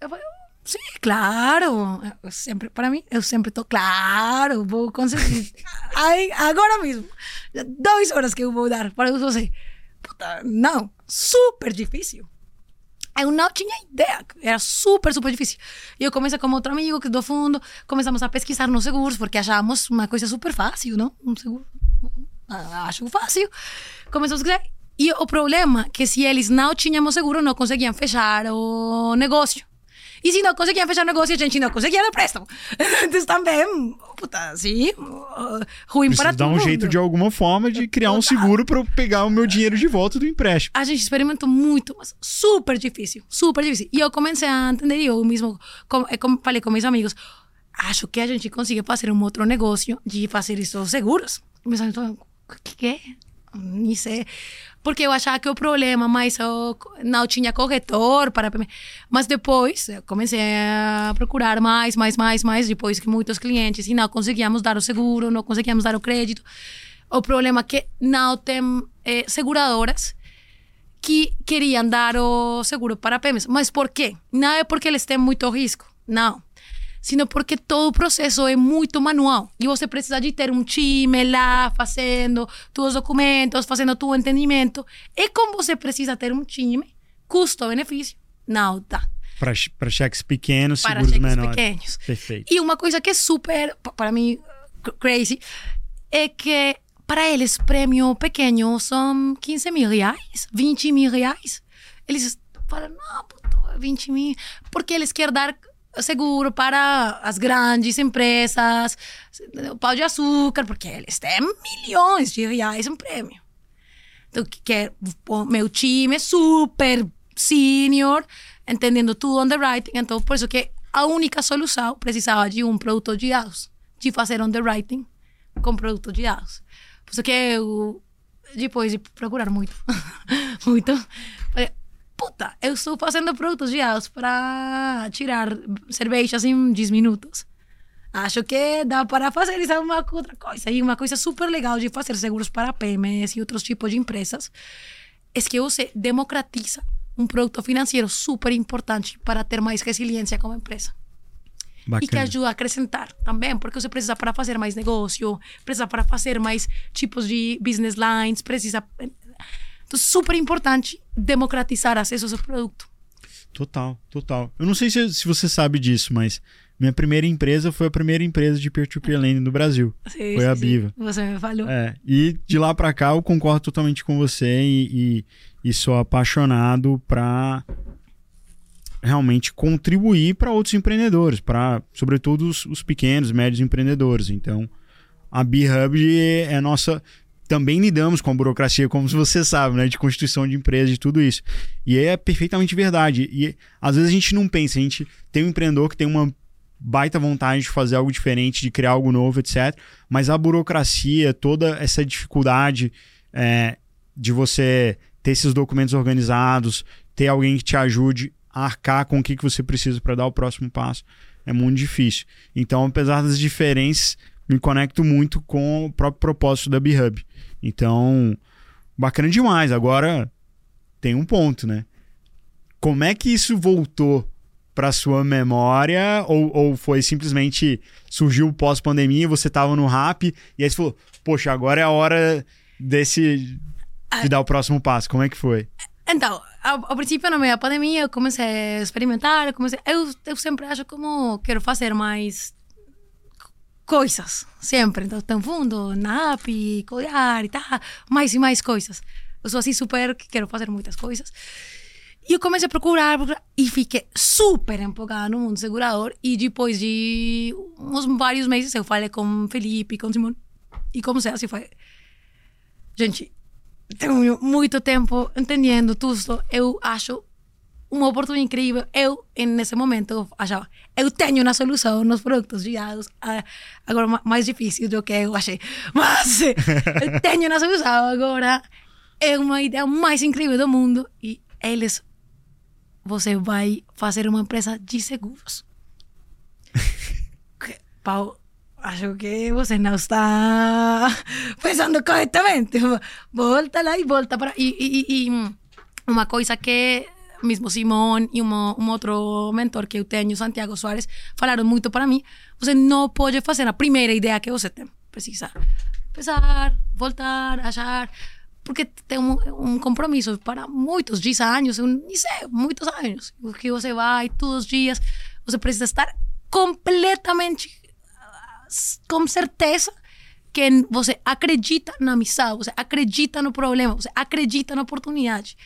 Eu falei, Sim, claro. Eu sempre, para mim, eu sempre estou, claro, vou conseguir. Aí, agora mesmo. Duas horas que eu vou dar para você. Puta, não, super difícil. Eu não tinha ideia, era super, super difícil. E eu comecei com outro amigo que do fundo, começamos a pesquisar nos seguros, porque achávamos uma coisa super fácil, não? Um seguro, ah, acho fácil. Começamos a pesquisar. E o problema é que se eles não tínhamos seguro, não conseguiam fechar o negócio. E se não conseguiam fechar negócio, a gente não conseguia dar préstamo. Então também, puta, assim, ruim Preciso para dar um jeito de alguma forma de criar um seguro para eu pegar o meu dinheiro de volta do empréstimo. A gente experimentou muito, mas super difícil, super difícil. E eu comecei a entender, eu mesmo, como falei com meus amigos, acho que a gente consegue fazer um outro negócio de fazer esses seguros. Meus amigos, o que é? Nem sei porque eu achava que o problema mais eu não tinha corretor para mas depois comecei a procurar mais mais mais mais depois que muitos clientes e não conseguíamos dar o seguro não conseguíamos dar o crédito o problema é que não tem eh, seguradoras que queriam dar o seguro para PEMES. Mas por quê? Não é porque eles têm muito risco, não. Sino porque todo o processo é muito manual. E você precisa de ter um time lá fazendo os documentos, fazendo tu entendimento. E como você precisa ter um time, custo-benefício, não dá. Para cheques pequenos, para seguros cheques menores. pequenos. Perfeito. E uma coisa que é super, pa- para mim, crazy, é que para eles, prêmio pequeno são 15 mil reais, 20 mil reais. Eles falam, não, puto, 20 mil. Porque eles querem dar seguro para as grandes empresas, o pau de açúcar, porque eles têm milhões de reais em prêmio. Então, que o meu time é super senior, entendendo tudo underwriting. Então, por isso que a única solução precisava de um produto de dados, de fazer underwriting com produto de dados. Por isso que eu, depois de procurar muito, muito, eu estou fazendo produtos de dados para tirar cervejas em 10 minutos. Acho que dá para fazer isso uma outra coisa. E uma coisa super legal de fazer seguros para PMEs e outros tipos de empresas é que você democratiza um produto financeiro super importante para ter mais resiliência como empresa. E que Bacana. ajuda a acrescentar também, porque você precisa para fazer mais negócio, precisa para fazer mais tipos de business lines, precisa. Super importante democratizar acesso ao produto. Total, total. Eu não sei se, se você sabe disso, mas minha primeira empresa foi a primeira empresa de peer-to-peer lending no Brasil. Sim, Foi a sim, sim. Biva. Você me falou. É, e de lá pra cá eu concordo totalmente com você e, e, e sou apaixonado pra realmente contribuir para outros empreendedores, para sobretudo os, os pequenos, médios empreendedores. Então, a B-Hub é a nossa também lidamos com a burocracia, como você sabe, né, de constituição de empresa e tudo isso. E é perfeitamente verdade. E às vezes a gente não pensa, a gente tem um empreendedor que tem uma baita vontade de fazer algo diferente, de criar algo novo, etc. Mas a burocracia, toda essa dificuldade é, de você ter esses documentos organizados, ter alguém que te ajude a arcar com o que, que você precisa para dar o próximo passo, é muito difícil. Então, apesar das diferenças, me conecto muito com o próprio propósito da B-Hub. Então, bacana demais. Agora, tem um ponto, né? Como é que isso voltou para sua memória ou, ou foi simplesmente surgiu pós-pandemia, você tava no rap e aí você falou, poxa, agora é a hora desse de dar o próximo passo. Como é que foi? Então, ao, ao princípio, no meio da pandemia, eu comecei a experimentar. Eu, comecei, eu, eu sempre acho como quero fazer mais coisas, sempre. Então, tem fundo, NAP, codear e tal, mais e mais coisas. Eu sou assim super que quero fazer muitas coisas. E eu comecei a procurar, e fiquei super empolgada no mundo segurador. E depois de uns vários meses, eu falei com Felipe, com Simão, e como se assim foi. Gente, tenho muito tempo entendendo tudo. Eu acho uma oportunidade incrível. Eu, nesse momento, achava, eu tenho uma solução nos produtos. Ah, Agora, ma- mais difícil do que eu achei. Mas eu tenho uma solução agora. É uma ideia mais incrível do mundo. E eles, você vai fazer uma empresa de seguros. Que- Pau, acho que você não está pensando corretamente. Volta lá e volta para. E, e, e, e uma coisa que mesmo Simón e um, um outro mentor que eu tenho, Santiago Soares, falaram muito para mim. Você não pode fazer a primeira ideia que você tem. Precisa pensar, voltar, achar. Porque tem um, um compromisso para muitos, 10 anos, nem sei, muitos anos. Que você vai todos os dias, você precisa estar completamente com certeza que você acredita na missão, você acredita no problema, você acredita na oportunidade.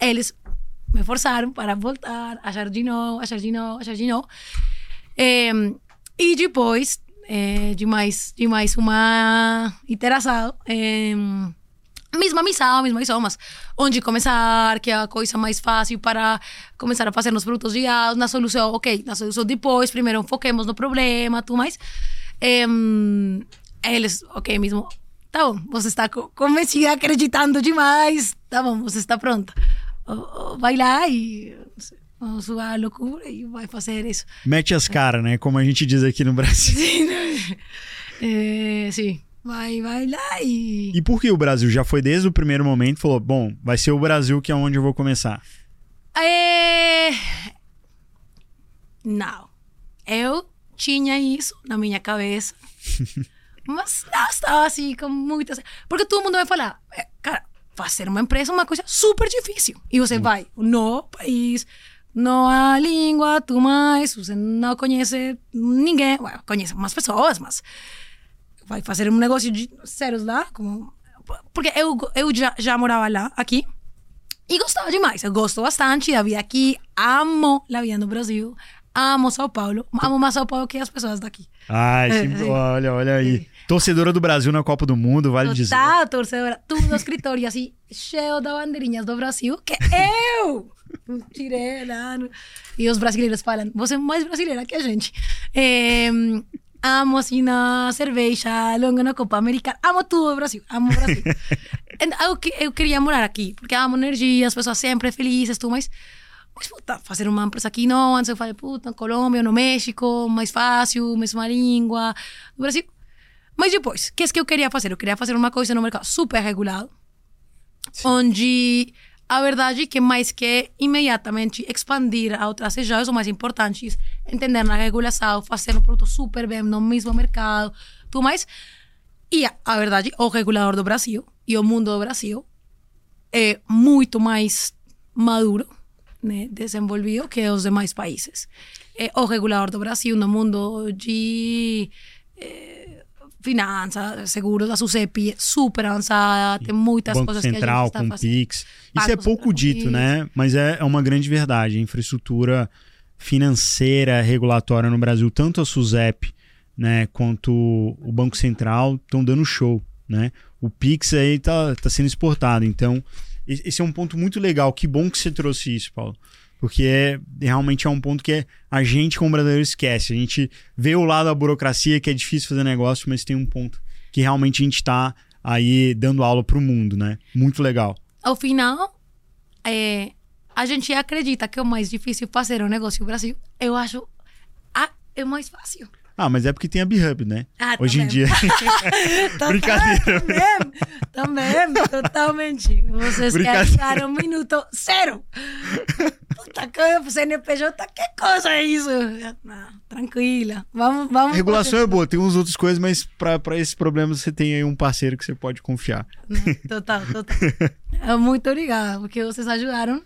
Eles me forçaram para voltar, achar de novo, achar de novo, achar de novo. Eh, e depois eh, de mais de mais uma iteração, eh, mesma missão, mesma missão, mas onde começar, que é a coisa mais fácil para começar a fazer nos produtos de dados, na solução, ok, na solução depois, primeiro foquemos no problema, tudo mais. Em, eles, ok, mesmo, tá bom, você está co- convencida, acreditando demais, tá bom, você está pronta. O- o- Vai lá e a loucura e vai fazer isso. Mete as caras, né? Como a gente diz aqui no Brasil. Sim, né? Eh, sim. vai, vai lá e. E por que o Brasil? Já foi desde o primeiro momento falou, bom, vai ser o Brasil que é onde eu vou começar. É... Não. Eu tinha isso na minha cabeça. mas não estava assim com muitas. Porque todo mundo vai falar, é, fazer uma empresa é uma coisa super difícil. E você vai no país, não há língua, tu mais, você não conhece ninguém, well, conhece umas pessoas, mas vai fazer um negócio de sérios lá, como porque eu eu já, já morava lá aqui e gostava demais. Eu gosto bastante da vida aqui, amo a vida no Brasil, amo São Paulo, amo mais São Paulo que as pessoas daqui. Ai, sempre, olha, olha aí. Torcedora do Brasil na Copa do Mundo, vale dizer. Tá, torcedora. Tudo no escritório assim, cheio de bandeirinhas do Brasil, que eu tirei lá. No... E os brasileiros falam, você é mais brasileira que a gente. É, amo assim na cerveja, longa na Copa América, amo tudo o Brasil, amo o Brasil. eu, eu queria morar aqui, porque amo energia, as pessoas sempre felizes, tudo mais. Mas, puta, fazer uma empresa aqui não, antes eu falei, puta, Colômbia, no México, mais fácil, mesma língua, no Brasil. Mas depois, o que é que eu queria fazer? Eu queria fazer uma coisa no mercado super regulado, Sim. onde a verdade é que mais que imediatamente expandir a outras regiões, o mais importante é entender na regulação, fazer um produto super bem no mesmo mercado, tudo mais. E a, a verdade, o regulador do Brasil e o mundo do Brasil é muito mais maduro, né, desenvolvido que os demais países. É, o regulador do Brasil no mundo de... É, finança, seguros, a SUSEP super avançada, tem muitas Banco coisas Central, que a gente está com fazendo. Pix. Isso é pouco dito, né? Mas é, é uma grande verdade. A infraestrutura financeira, regulatória no Brasil, tanto a SUSEP né, quanto o Banco Central estão dando show, né? O Pix aí tá, tá sendo exportado. Então, esse é um ponto muito legal. Que bom que você trouxe isso, Paulo. Porque é, realmente é um ponto que a gente, como brasileiro, esquece. A gente vê o lado da burocracia, que é difícil fazer negócio, mas tem um ponto que realmente a gente está aí dando aula para o mundo, né? Muito legal. Ao final, é, a gente acredita que o mais difícil fazer um negócio no Brasil, eu acho, ah, é mais fácil. Ah, mas é porque tem a B-Hub, né? Ah, Hoje em também. dia. Brincadeira. Também, também, totalmente. Vocês querem um minuto zero. Puta coisa, CNPJ, que coisa é isso? Não, tranquila. Vamos, vamos. A regulação é boa, tem uns outras coisas, mas para esses problemas você tem aí um parceiro que você pode confiar. Né? Total, total. Muito obrigada, porque vocês ajudaram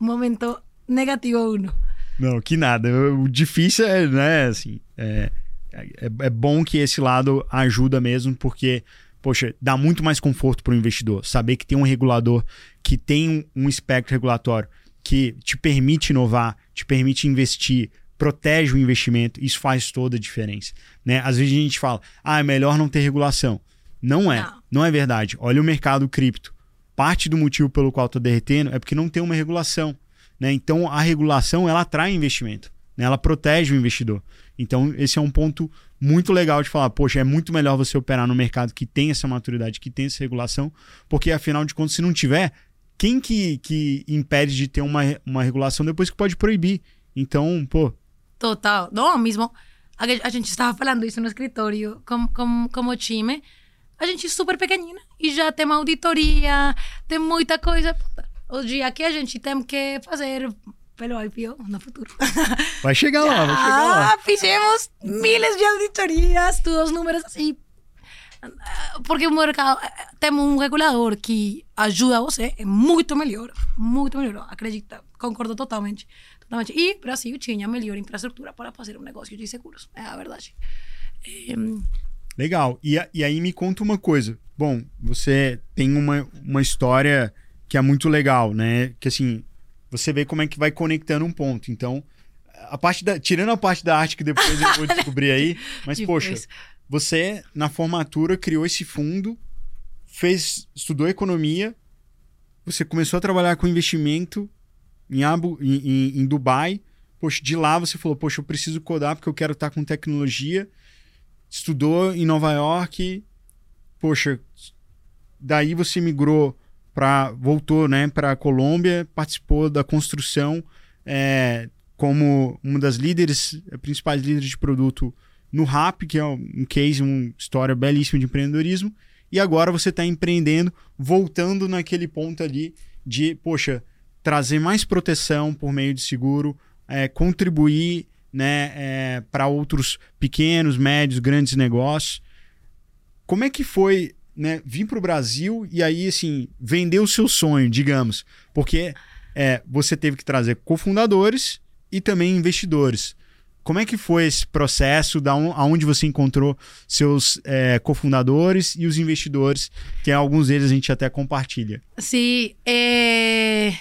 momento negativo uno. Não, que nada. O difícil é, né, assim, é, é, é bom que esse lado ajuda mesmo, porque, poxa, dá muito mais conforto para o investidor. Saber que tem um regulador que tem um, espectro regulatório que te permite inovar, te permite investir, protege o investimento, isso faz toda a diferença. Né? Às vezes a gente fala, ah, é melhor não ter regulação. Não é, Não. não é verdade. Olha o mercado cripto. Parte do motivo pelo qual está derretendo é porque não tem uma regulação. Né? Então a regulação ela atrai investimento, né? ela protege o investidor. Então esse é um ponto muito legal de falar, poxa, é muito melhor você operar no mercado que tem essa maturidade, que tem essa regulação, porque afinal de contas, se não tiver, quem que, que impede de ter uma, uma regulação depois que pode proibir? Então, pô, Total. Não, mesmo. A, gente estava falando isso no escritório, com, com, como time. A gente é super pequenina e já tem uma auditoria, tem muita coisa. Dia que a gente tem que fazer pelo IPO no futuro. vai chegar lá, vai chegar lá. Fizemos miles de auditorias, todos os números assim. Porque o mercado, temos um regulador que ajuda você, é muito melhor, muito melhor, acredita, concordo totalmente. totalmente. E Brasil tinha melhor infraestrutura para fazer um negócio de seguros, é a verdade. Legal. E, e aí me conta uma coisa. Bom, você tem uma, uma história que é muito legal, né? Que assim, você vê como é que vai conectando um ponto. Então, a parte da, tirando a parte da arte que depois eu vou descobrir aí, mas Depois. poxa, você na formatura criou esse fundo, fez, estudou economia, você começou a trabalhar com investimento em Abu, em, em, em Dubai. Poxa, de lá você falou, poxa, eu preciso codar porque eu quero estar com tecnologia estudou em Nova York, poxa, daí você migrou para voltou, né, para Colômbia, participou da construção é, como uma das líderes, principais líderes de produto no RAP, que é um case, uma história belíssima de empreendedorismo, e agora você está empreendendo, voltando naquele ponto ali de, poxa, trazer mais proteção por meio de seguro, é, contribuir né, é, para outros pequenos, médios, grandes negócios. Como é que foi né, vir para o Brasil e aí, assim, vender o seu sonho, digamos? Porque é, você teve que trazer cofundadores e também investidores. Como é que foi esse processo? Da on, aonde você encontrou seus é, cofundadores e os investidores? Que alguns deles a gente até compartilha. Sim, é...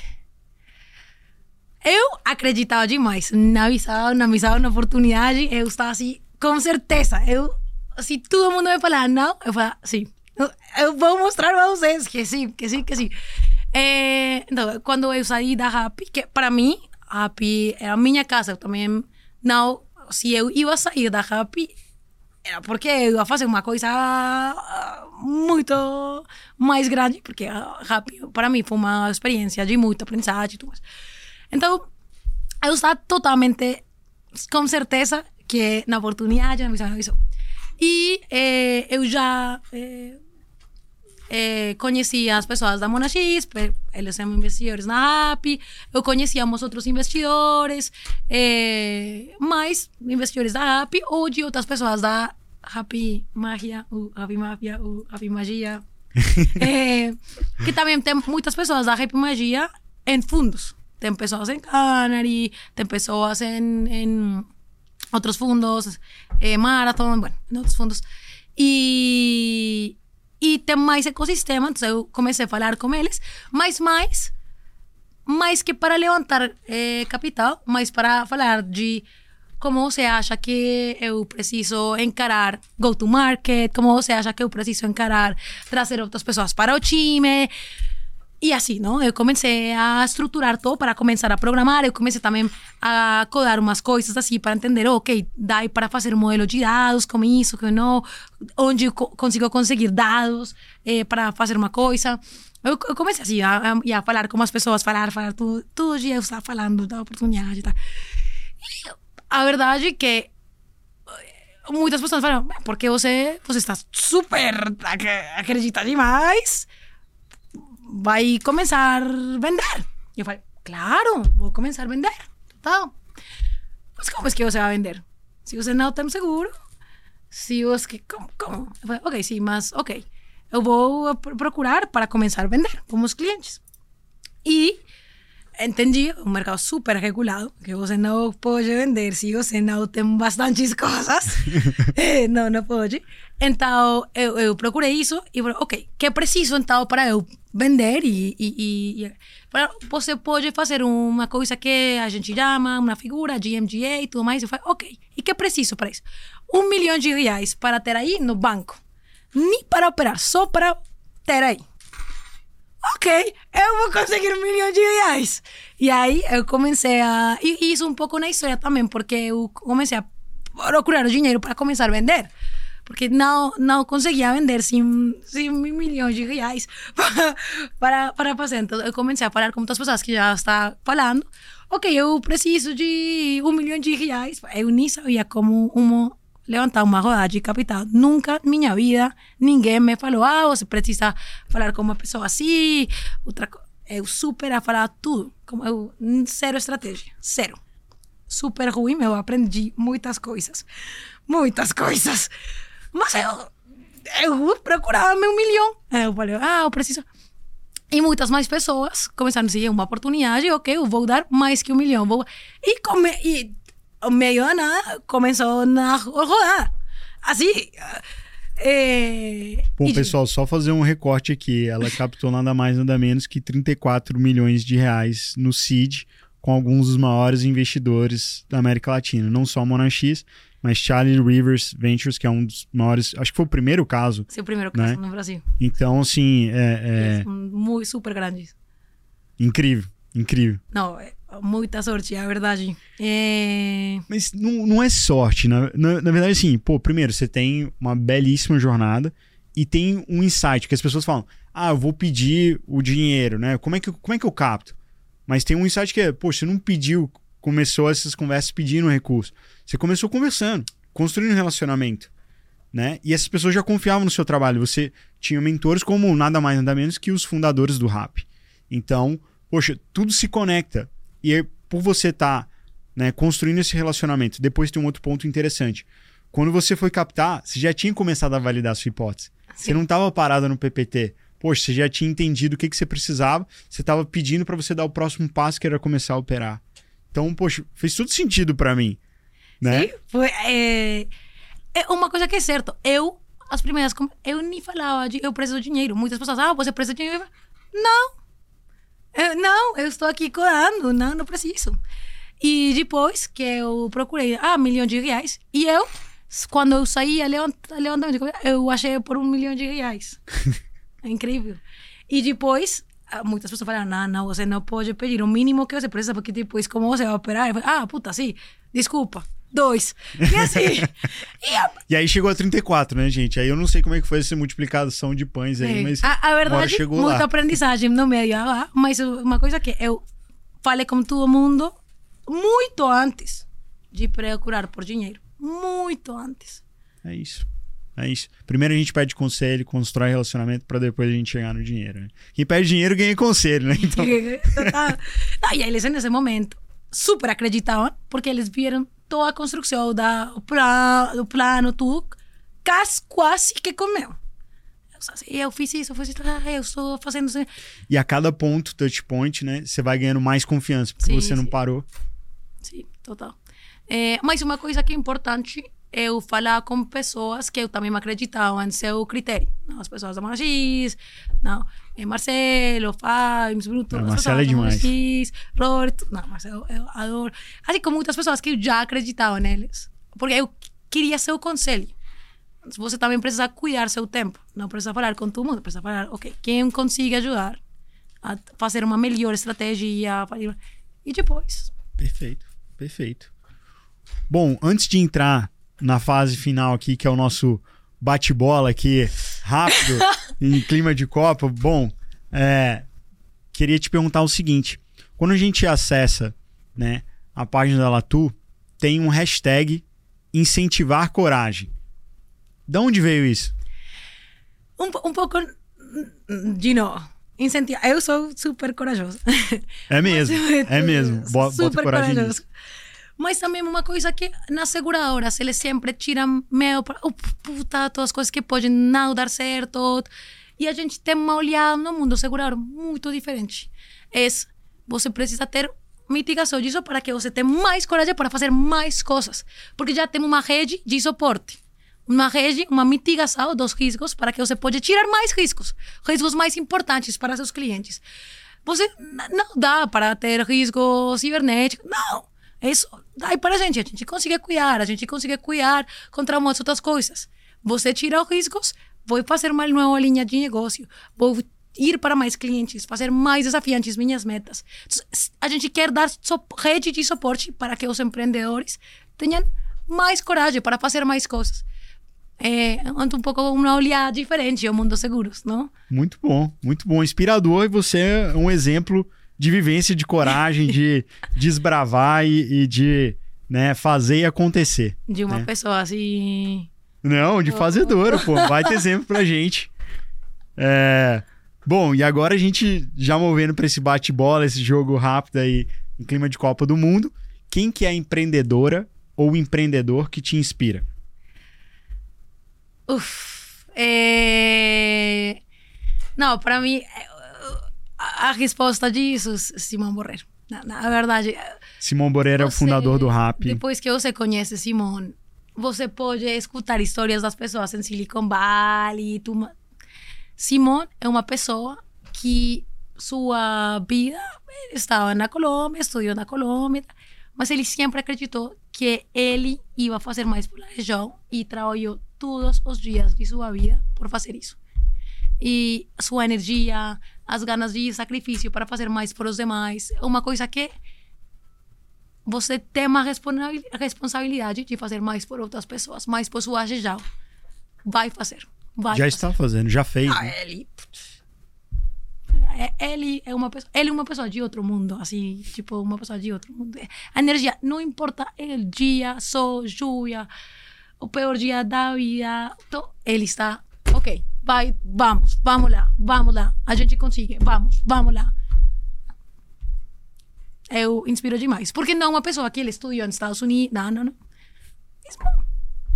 eu acreditava demais na visão, na visão, na oportunidade. Eu estava assim, com certeza. Eu, se todo mundo me falar não, eu falava sim. Eu vou mostrar para vocês que sim, que sim, que sim. É, então, quando eu saí da Happy, que para mim, Happy era minha casa, eu também não, se eu ia sair da Happy, era porque eu ia fazer uma coisa muito mais grande, porque a Happy, para mim, foi uma experiência de muito aprendizagem e tudo mais. Então, eu estava totalmente, com certeza, que na oportunidade, na missão, isso. E eh, eu já eh, eh, conhecia as pessoas da Mona X, eles são investidores na API, eu conhecíamos outros investidores, mais investidores da API ou de outras pessoas da Happy Magia, o Happy Mafia, o Happy Magia, eh, que também tem muitas pessoas da Happy Magia em fundos. Tem pessoas em Canary, tem pessoas em, em outros fundos, eh, Marathon, bueno, em outros fundos. E, e tem mais ecossistema, então eu comecei a falar com eles, mas mais, mais que para levantar eh, capital, mas para falar de como você acha que eu preciso encarar go-to-market, como você acha que eu preciso encarar trazer outras pessoas para o time, e assim, não? Eu comecei a estruturar todo para começar a programar. Eu comecei também a codar umas coisas assim para entender, ok, dá para fazer um modelo de dados, como isso, que não, onde consigo conseguir dados eh, para fazer uma coisa. Eu, eu comecei assim a, a, a, falar com as pessoas, falar, falar, tudo, todo dia eu estava falando da oportunidade e tal. E a verdade é que muitas pessoas falam, porque você, você está super acredita demais vai começar a vender. Eu falei, claro, vou começar a vender. Total. Mas como é que você vai vender? Se você não tem seguro, se você... Como? como? Eu falei, ok, sim, mas ok. Eu vou procurar para começar a vender com os clientes. E entendi um mercado super regulado, que você não pode vender se você não tem bastantes coisas. não, não pode. Então, eu, eu procurei isso e falei, ok, que preciso então para eu vender e, e, e, você pode fazer uma coisa que a gente chama uma figura, GMGA e tudo mais. Eu falei, ok, e que preciso para isso? Um milhão de reais para ter aí no banco. Nem para operar, só para ter aí ok, eu vou conseguir um milhão de reais. E aí eu comecei a. E isso um pouco na história também, porque eu comecei a procurar dinheiro para começar a vender. Porque não, não conseguia vender sem, sem um milhão de reais para, para fazer. Então eu comecei a falar com muitas pessoas que já estão falando. Ok, eu preciso de um milhão de reais. Eu nem sabia como uma levantar uma rodada de capital. Nunca na minha vida ninguém me falou, ah, você precisa falar com uma pessoa assim, outra Eu super a falar tudo. Como eu, zero estratégia, zero. Super ruim, eu aprendi muitas coisas. Muitas coisas. Mas eu, eu procurava meu milhão. Eu falei, ah, eu preciso... E muitas mais pessoas começaram a dizer uma oportunidade, ok, eu vou dar mais que um milhão. Vou... E, come... e meio a nada começou a rodar. Assim. É... Bom, pessoal, só fazer um recorte aqui. Ela captou nada mais, nada menos que 34 milhões de reais no CID, com alguns dos maiores investidores da América Latina. Não só a Monax, mas Charlie Rivers Ventures, que é um dos maiores. Acho que foi o primeiro caso. O primeiro caso né? no Brasil. Então, assim. É, é... Muito, super grande. Incrível, incrível. Não, é muita sorte, é a verdade. É... Mas não, não é sorte, na, na, na, verdade, assim, pô, primeiro, você tem uma belíssima jornada e tem um insight, que as pessoas falam, ah, eu vou pedir o dinheiro, né? Como é que, como é que eu capto? Mas tem um insight que é, pô, você não pediu, começou essas conversas pedindo recurso. Você começou conversando. construindo um relacionamento, né? E essas pessoas já confiavam no seu trabalho. Você tinha mentores como nada mais nada menos que os fundadores do Rap. Então, poxa, tudo se conecta. E aí, por você estar tá, né, construindo esse relacionamento, depois tem um outro ponto interessante. Quando você foi captar, você já tinha começado a validar a sua hipótese. Sim. Você não estava parada no PPT. Poxa, você já tinha entendido o que, que você precisava, você estava pedindo para você dar o próximo passo, que era começar a operar. Então, poxa, fez tudo sentido para mim. Né? Sim, foi, é, é uma coisa que é certo. Eu, as primeiras, eu nem falava de eu preciso de dinheiro. Muitas pessoas, ah, você precisa de dinheiro. Não, eu, não, eu estou aqui corando, não, não preciso. E depois que eu procurei, ah, milhão de reais, e eu, quando eu saía levantando, eu achei por um milhão de reais. é incrível. E depois, ah, muitas pessoas falaram, não, não, você não pode pedir o mínimo que você precisa, porque depois, como você vai operar? Eu falei, ah, puta, sim, desculpa, dois. E assim. e, a... e, aí chegou a 34, né, gente? Aí eu não sei como é que foi essa multiplicação de pães aí, é. mas. A, a verdade, chegou muita lá. aprendizagem no meio. Ah, mas uma coisa que eu falei com todo mundo muito antes de procurar por dinheiro. Muito antes. É isso. É isso. Primeiro a gente pede conselho, constrói relacionamento para depois a gente chegar no dinheiro. Né? Quem pede dinheiro ganha conselho, né? Então... e aí eles nesse momento super acreditavam porque eles viram toda a construção da, o, plan, o plano, tudo, quase que comeu. Eu fiz isso, eu fiz isso, ah, eu estou fazendo isso. E a cada ponto, touch point, né, você vai ganhando mais confiança, porque sim, você não parou. Sim, total. É, mas uma coisa que é importante eu falar com pessoas que eu também me acreditavam em seu critério. Não, as pessoas da Monagis, não, é Marcelo, Fábio, Bruto, não, Marcelo é demais. Monagis, Roberto, não, Marcelo, eu adoro. Assim como muitas pessoas que eu já acreditava neles. Porque eu queria seu conselho. Você também precisa cuidar seu tempo. Não precisa falar com todo mundo, precisa falar, ok, quem consiga ajudar a fazer uma melhor estratégia. E depois. Perfeito, perfeito. Bom, antes de entrar na fase final aqui, que é o nosso bate-bola aqui, rápido, em clima de Copa, bom, é, queria te perguntar o seguinte: quando a gente acessa né, a página da Latu, tem um hashtag incentivar coragem. De onde veio isso? Um, um pouco de novo. Incentivar. Eu sou super corajoso. É mesmo, é mesmo. Bota super coragem corajoso. Nisso. Mas também uma coisa que nas seguradoras eles sempre tiram medo para oh, puta, todas as coisas que podem não dar certo. E a gente tem uma olhada no mundo segurador muito diferente. É, você precisa ter mitigação disso para que você tenha mais coragem para fazer mais coisas. Porque já tem uma rede de suporte. Uma rede, uma mitigação dos riscos para que você possa tirar mais riscos. Riscos mais importantes para seus clientes. Você não dá para ter risco cibernético. Não. Isso dá para a gente. A gente consegue cuidar. A gente consegue cuidar contra muitas outras coisas. Você tira os riscos, vou fazer uma nova linha de negócio. Vou ir para mais clientes, fazer mais desafiantes minhas metas. A gente quer dar rede de suporte para que os empreendedores tenham mais coragem para fazer mais coisas. É um pouco uma olhada diferente ao mundo seguros, não? Muito bom, muito bom, inspirador e você é um exemplo de vivência, de coragem, de desbravar e, e de né, fazer e acontecer. De uma né? pessoa assim. Não, de fazedora, pô. Vai ter exemplo pra gente. É... Bom, e agora a gente já movendo para esse bate-bola, esse jogo rápido aí em clima de Copa do Mundo. Quem que é a empreendedora ou empreendedor que te inspira? Uf, é... Não, para mim, a, resposta disso, Simão Borreiro. Na, na verdade. Simão Borreiro é o fundador do rap. Depois que você conhece Simão, você pode escutar histórias das pessoas em Silicon Valley. Tu... Simão é uma pessoa que sua vida estava na Colômbia, estudou na Colômbia, mas ele sempre acreditou que ele ia fazer mais pela região e trabalhou todos os dias de sua vida por fazer isso. E sua energia, as ganas de sacrifício para fazer mais por os demais. É uma coisa que você tem uma responsabilidade de fazer mais por outras pessoas, mais por sua região. Vai fazer. Vai já fazer. está fazendo, já fez. Ah, né? ele, é, ele é uma pessoa, ele é uma pessoa de outro mundo, assim, tipo uma pessoa de outro mundo. A energia, não importa o dia, sol, chuva, o pior dia da vida. Então, ele está, ok, vai, vamos, vamos lá, vamos lá, a gente consegue, vamos, vamos lá. Eu inspiro demais. Porque não uma pessoa que ele estudou nos Estados Unidos, não, não, não.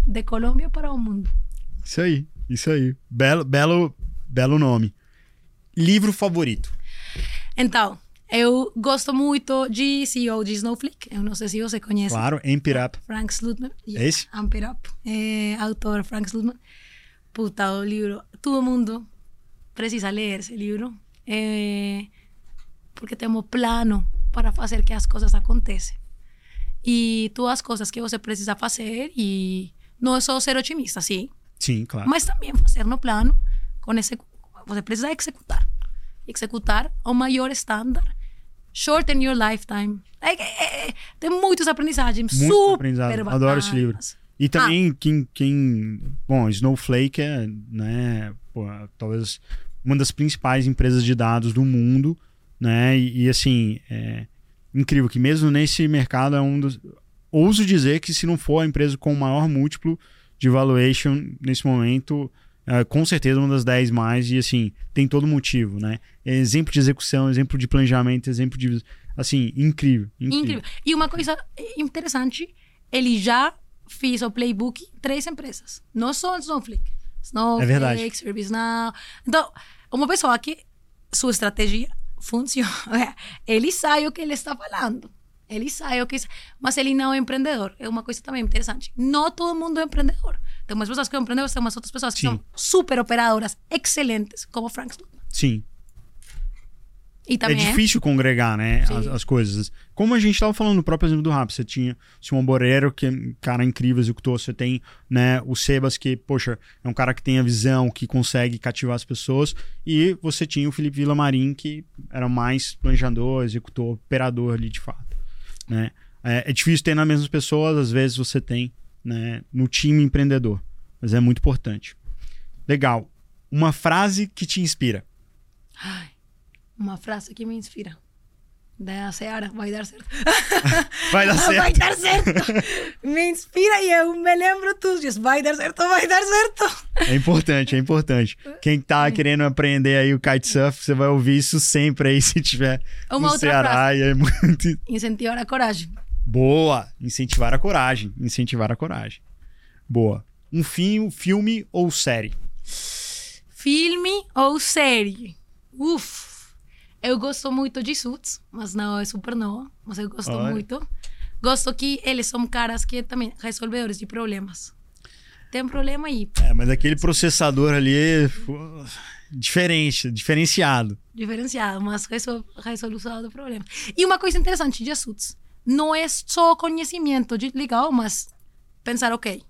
De Colômbia para o mundo. Isso aí, isso aí. Belo, belo, belo nome. Livro favorito? Então, eu gosto muito de CEO de Snowflake. Eu não sei se você conhece. Claro, Amp It Up. Frank Slutman. Yeah, Esse? Amp It Up. É, autor Frank Slutman. Puta, o livro. Todo mundo precisa ler esse livro. É, porque temos plano para fazer que as coisas aconteçam. E todas as coisas que você precisa fazer e não é só ser otimista, sim. Sim, claro. Mas também fazer no plano com esse você precisa executar. Executar ao maior estándar. Shorten your lifetime. É, é, é, tem muitos aprendizagens Muito super aprendizado. bacanas. Adoro esse livro. E também quem, quem. Bom, Snowflake é, né, pô, talvez uma das principais empresas de dados do mundo, né? E, e, assim, é incrível que mesmo nesse mercado é um dos. Ouso dizer que se não for a empresa com o maior múltiplo de valuation nesse momento, é, com certeza uma das 10 mais, e assim, tem todo motivo, né? É exemplo de execução, exemplo de planejamento, exemplo de. Assim, incrível. Incrível. Incrível. E uma coisa interessante, ele já fez o playbook em três empresas. Não só Snowflake. Snowflake, É verdade. ServiceNow. Então, uma pessoa que sua estratégia funciona. Ele sabe o que ele está falando. Ele sabe o que... Mas ele não é empreendedor. É uma coisa também interessante. Não todo mundo é empreendedor. Tem umas pessoas que são empreendedores, tem umas outras pessoas que Sim. são super operadoras, excelentes, como Frank Slutman. Sim. Também é difícil congregar, né, as, as coisas. Como a gente estava falando no próprio exemplo do Rap, você tinha o Simão Borero, que é um cara incrível, executor, você tem, né, o Sebas, que, poxa, é um cara que tem a visão, que consegue cativar as pessoas, e você tinha o Felipe Villamarim, que era mais planejador, executor, operador ali, de fato, né. É, é difícil ter nas mesmas pessoas, às vezes você tem, né, no time empreendedor, mas é muito importante. Legal. Uma frase que te inspira. Ai, uma frase que me inspira. Da Seara, vai dar certo. Vai dar certo. Vai dar certo. me inspira e eu me lembro todos os dias. Vai dar certo, vai dar certo. É importante, é importante. Quem tá querendo aprender aí o kitesurf, você vai ouvir isso sempre aí se tiver Uma no outra Ceará. frase. É muito... Incentivar a coragem. Boa! Incentivar a coragem. Incentivar a coragem. Boa. Um fim, filme ou série? Filme ou série? Uf. Eu gosto muito de Suits, mas não é super nova, mas eu gosto Olha. muito. Gosto que eles são caras que também resolvedores de problemas. Tem problema aí, É, mas aquele processador ali, pô, diferente, diferenciado. diferenciado, mas resol resolução do problema. E uma coisa interessante de Suits, não é só conhecimento de legal, mas pensar, ok,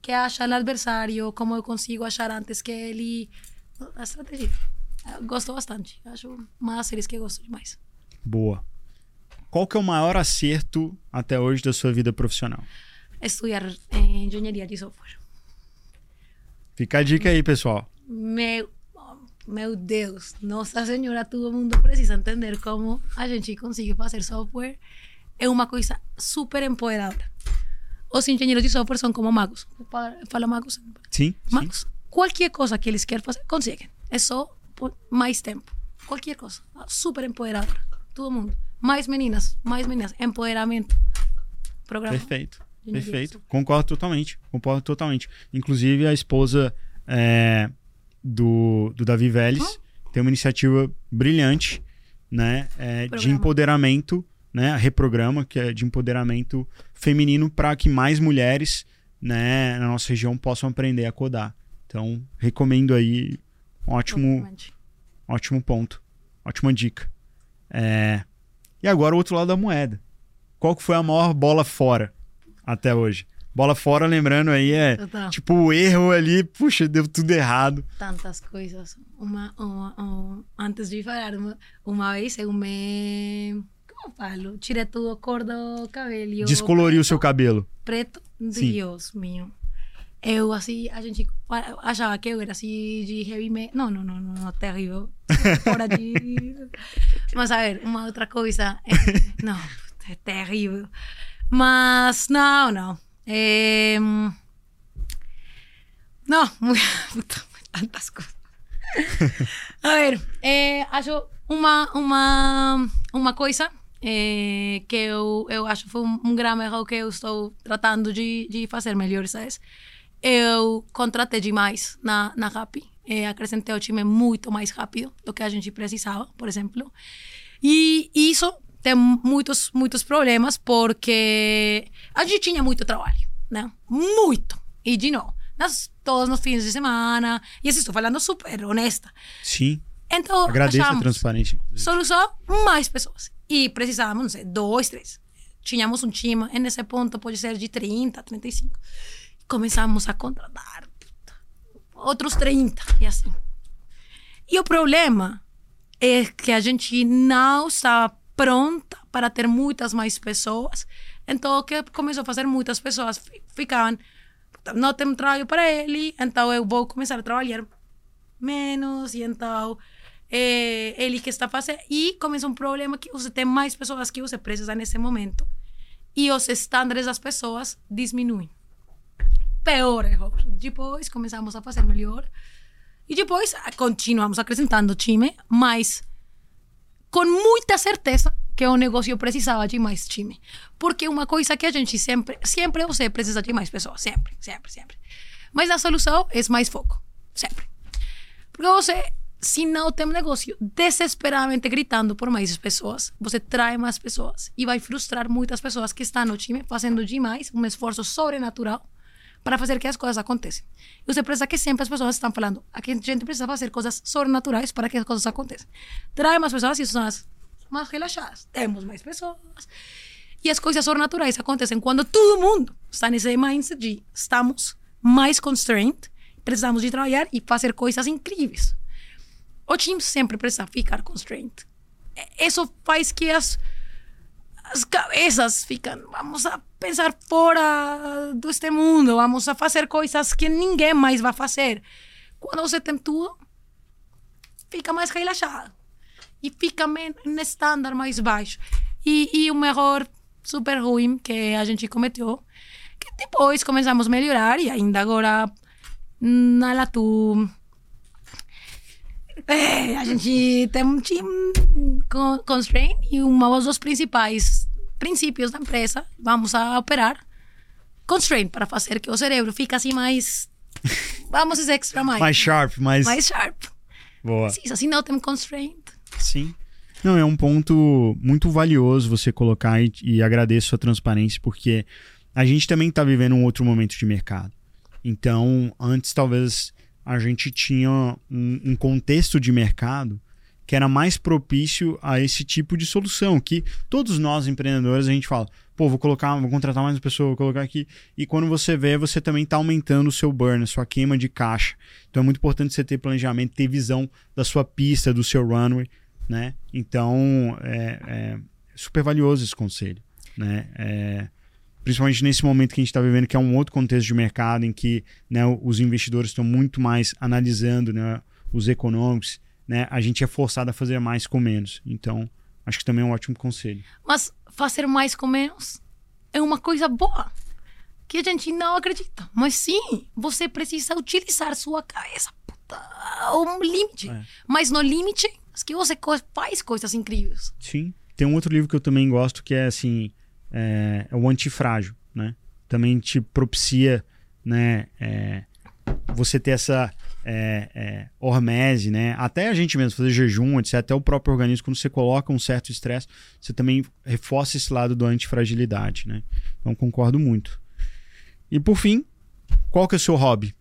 que acha o adversário, como eu consigo achar antes que ele... A estratégia. Gosto bastante. Acho uma das séries que eu gosto demais. Boa. Qual que é o maior acerto até hoje da sua vida profissional? Estudar eh, engenharia de software. Fica a dica aí, pessoal. Meu, meu Deus, Nossa Senhora, todo mundo precisa entender como a gente consegue fazer software. É uma coisa super empoderadora. Os engenheiros de software são como magos. Fala magos? Sim? sim. Magos. Qualquer coisa que eles querem fazer, conseguem. É só mais tempo. Qualquer coisa. Super empoderadora. Todo mundo. Mais meninas, mais meninas. Empoderamento. Programa. Perfeito. Perfeito. Concordo totalmente. Concordo totalmente. Inclusive, a esposa é, do, do Davi Vélez tem uma iniciativa brilhante né, é, de empoderamento, né, a Reprograma, que é de empoderamento feminino para que mais mulheres né, na nossa região possam aprender a codar. Então, recomendo aí. Ótimo, ótimo ponto. Ótima dica. É, E agora o outro lado da moeda. Qual que foi a maior bola fora até hoje? Bola fora, lembrando aí, é Total. tipo o erro ali, puxa, deu tudo errado. tantas coisas. Uma, uma, um, antes de falar, uma, uma vez eu me. Como eu falo? Tirei tudo a cor do cabelo. Descoloriu o seu cabelo. Preto. Sim. Deus meu. Eu, assim, a gente achava que eu era assim de heavy metal. Não, não, não, não, não terrível. Fora de. Mas, a ver, uma outra coisa. é- não, é terrível. Mas, não, não. É, Não, muito, tantas coisas. A ver, é, acho uma, uma, uma coisa é, que eu, eu acho que foi um, um grande erro que eu estou tratando de, de fazer melhor, sabes? Eu contratei demais na, na Rappi, é, acrescentei o time muito mais rápido do que a gente precisava, por exemplo. E isso tem muitos, muitos problemas porque a gente tinha muito trabalho, né? Muito. E de novo, nas, todos nos fins de semana. E assim, estou falando super honesta. Sim. Então, Agradeço a transparência. solução, mais pessoas. E precisávamos, não sei, dois, três. Tínhamos um time, nesse ponto pode ser de 30, 35. Começamos a contratar outros 30 e assim. E o problema é que a gente não estava pronta para ter muitas mais pessoas. Então, o que começou a fazer muitas pessoas fi- ficavam, "Puta, não tem trabalho para ele, então eu vou começar a trabalhar menos, e então é, ele que está fazendo. E começa um problema que você tem mais pessoas que você precisa nesse momento. E os estándares das pessoas diminuem. Pior erro. Depois começamos a fazer melhor. E depois ah, continuamos acrescentando time, mas com muita certeza que o negócio precisava de mais time. Porque uma coisa que a gente sempre, sempre você precisa de mais pessoas, sempre, sempre, sempre. Mas a solução é mais foco, sempre. Porque você, se não tem um negócio desesperadamente gritando por mais pessoas, você trai mais pessoas e vai frustrar muitas pessoas que estão no time fazendo demais, um esforço sobrenatural para fazer que as coisas aconteçam. E você precisa que sempre as pessoas estão falando, a gente precisa fazer coisas sobrenaturais para que as coisas aconteçam. Trai mais pessoas e são as mais relaxadas. Temos mais pessoas. E as coisas sobrenaturais acontecem quando todo mundo está nesse mindset de estamos mais constrained, precisamos de trabalhar e fazer coisas incríveis. O time sempre precisa ficar constrained. Isso faz que as, as cabeças ficam, vamos a pensar fora deste mundo, vamos a fazer coisas que ninguém mais vai fazer. Quando você tem tudo, fica mais relaxado e fica um estándar mais baixo. E, e o erro super ruim que a gente cometeu, que depois começamos a melhorar e ainda agora na Latu é, a gente tem um time con- constraint e um dos principais princípios da empresa, vamos a operar constraint para fazer que o cérebro fique assim mais vamos dizer extra mais Mais sharp, mais. mais sharp. Boa. Sim, assim não tem constraint. Sim. Não, é um ponto muito valioso você colocar e, e agradeço a transparência, porque a gente também está vivendo um outro momento de mercado. Então, antes talvez a gente tinha um, um contexto de mercado que era mais propício a esse tipo de solução, que todos nós empreendedores a gente fala, pô, vou colocar, vou contratar mais uma pessoa, vou colocar aqui. E quando você vê, você também está aumentando o seu burn, a sua queima de caixa. Então é muito importante você ter planejamento, ter visão da sua pista, do seu runway, né? Então é, é super valioso esse conselho, né? É, principalmente nesse momento que a gente está vivendo, que é um outro contexto de mercado em que né, os investidores estão muito mais analisando né, os econômicos, né? A gente é forçado a fazer mais com menos. Então acho que também é um ótimo conselho. Mas fazer mais com menos é uma coisa boa que a gente não acredita. Mas sim, você precisa utilizar sua cabeça puta, ao limite. É. Mas no limite, é que você faz coisas incríveis. Sim. Tem um outro livro que eu também gosto que é assim, é, é o Antifrágil, né? Também te propicia, né? é, você ter essa é, é, hormese, né? Até a gente mesmo fazer jejum, etc. Até o próprio organismo, quando você coloca um certo estresse, você também reforça esse lado do antifragilidade, né? Então concordo muito. E por fim, qual que é o seu hobby?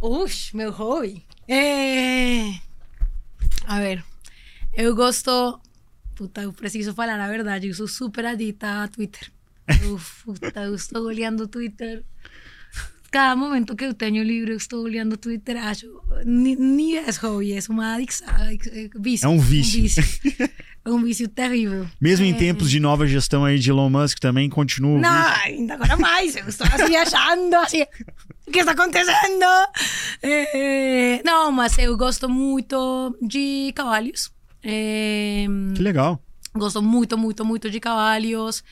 Ush, meu hobby. É... A ver, eu gosto. Puta, eu preciso falar a verdade. Eu sou super adicta a Twitter. Eu, puta, eu estou olhando Twitter. Cada momento que eu tenho livre, eu estou olhando Twitter. Acho. Ni é hobby, é uma adicção. é vício, É um vício. Um vício, É um vício terrível. Mesmo em É. tempos de nova gestão aí de Elon Musk também continua. Não, ainda agora mais. Eu estou assim achando, assim. O que está acontecendo? É, não, mas eu gosto muito de cavalos. É, Que legal. gosto muito, muito, muito de cavalos.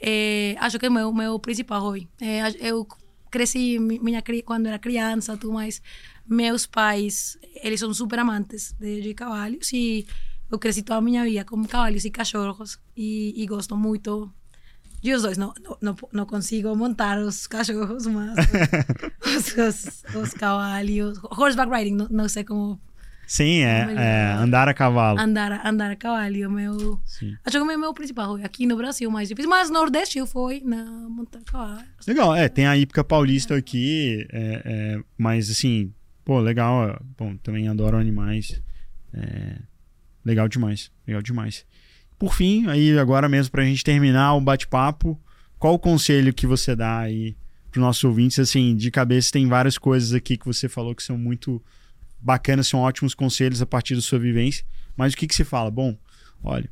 É, acho que é o meu, meu principal hobby. É, eu cresci minha quando era criança, tudo mais. Meus pais, eles são super amantes de, de cavalos e eu cresci toda a minha vida com cavalos e cachorros e, e gosto muito de os dois. Não, não, não, consigo montar os cachorros, mas os, os, os cavalos. Horseback riding, não, não sei como Sim, é, é, andar a cavalo. Andar, andar a cavalo, é o meu. Sim. Acho que é o meu principal aqui no Brasil mais difícil, mas no Nordeste eu fui na montar cavalo. Legal, é, tem a hípica paulista é. aqui, é, é, mas assim, pô, legal, bom, também adoro animais, é, legal demais, legal demais. Por fim, aí agora mesmo pra gente terminar o bate-papo, qual o conselho que você dá aí pros nossos ouvintes, assim, de cabeça tem várias coisas aqui que você falou que são muito bacana, são ótimos conselhos a partir da sua vivência. Mas o que, que se fala? Bom, olha,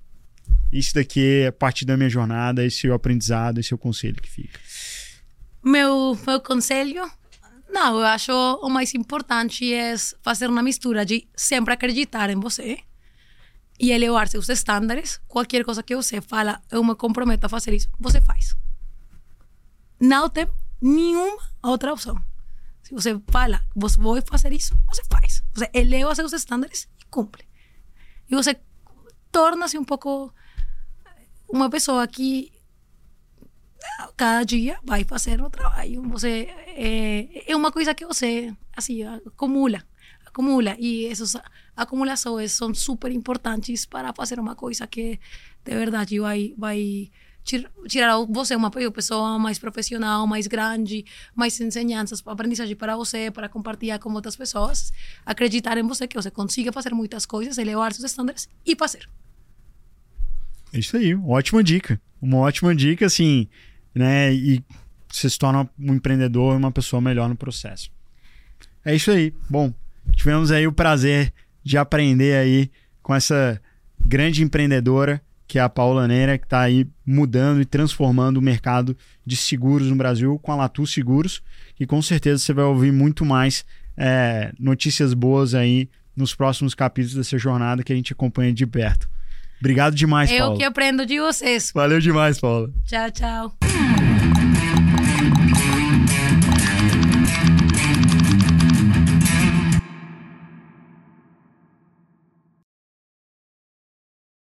isso daqui é parte da minha jornada, esse é o aprendizado, esse é o conselho que fica. Meu, meu conselho? Não, eu acho o mais importante é fazer uma mistura de sempre acreditar em você e elevar seus estándares. Qualquer coisa que você fala, eu me comprometo a fazer isso, você faz. Não tem nenhuma outra opção. Você fala, você vai fazer isso, você faz. Você eleva seus estándares e cumpre. E você torna-se um pouco uma pessoa que cada dia vai fazer o trabalho. Você é, é uma coisa que você assim acumula, acumula e essas acumulações são super importantes para fazer uma coisa que de verdade vai vai tirar você uma pessoa mais profissional, mais grande, mais ensinanças, aprendizagem para você, para compartilhar com outras pessoas, acreditar em você que você consiga fazer muitas coisas, elevar seus estándares e fazer. É isso aí, ótima dica. Uma ótima dica, assim, né? E você se torna um empreendedor, uma pessoa melhor no processo. É isso aí. Bom, tivemos aí o prazer de aprender aí com essa grande empreendedora que é a Paula Neira, que está aí mudando e transformando o mercado de seguros no Brasil com a Latu Seguros, e com certeza você vai ouvir muito mais é, notícias boas aí nos próximos capítulos dessa jornada que a gente acompanha de perto. Obrigado demais, Eu Paula. Eu que aprendo de vocês. Valeu demais, Paula. Tchau, tchau.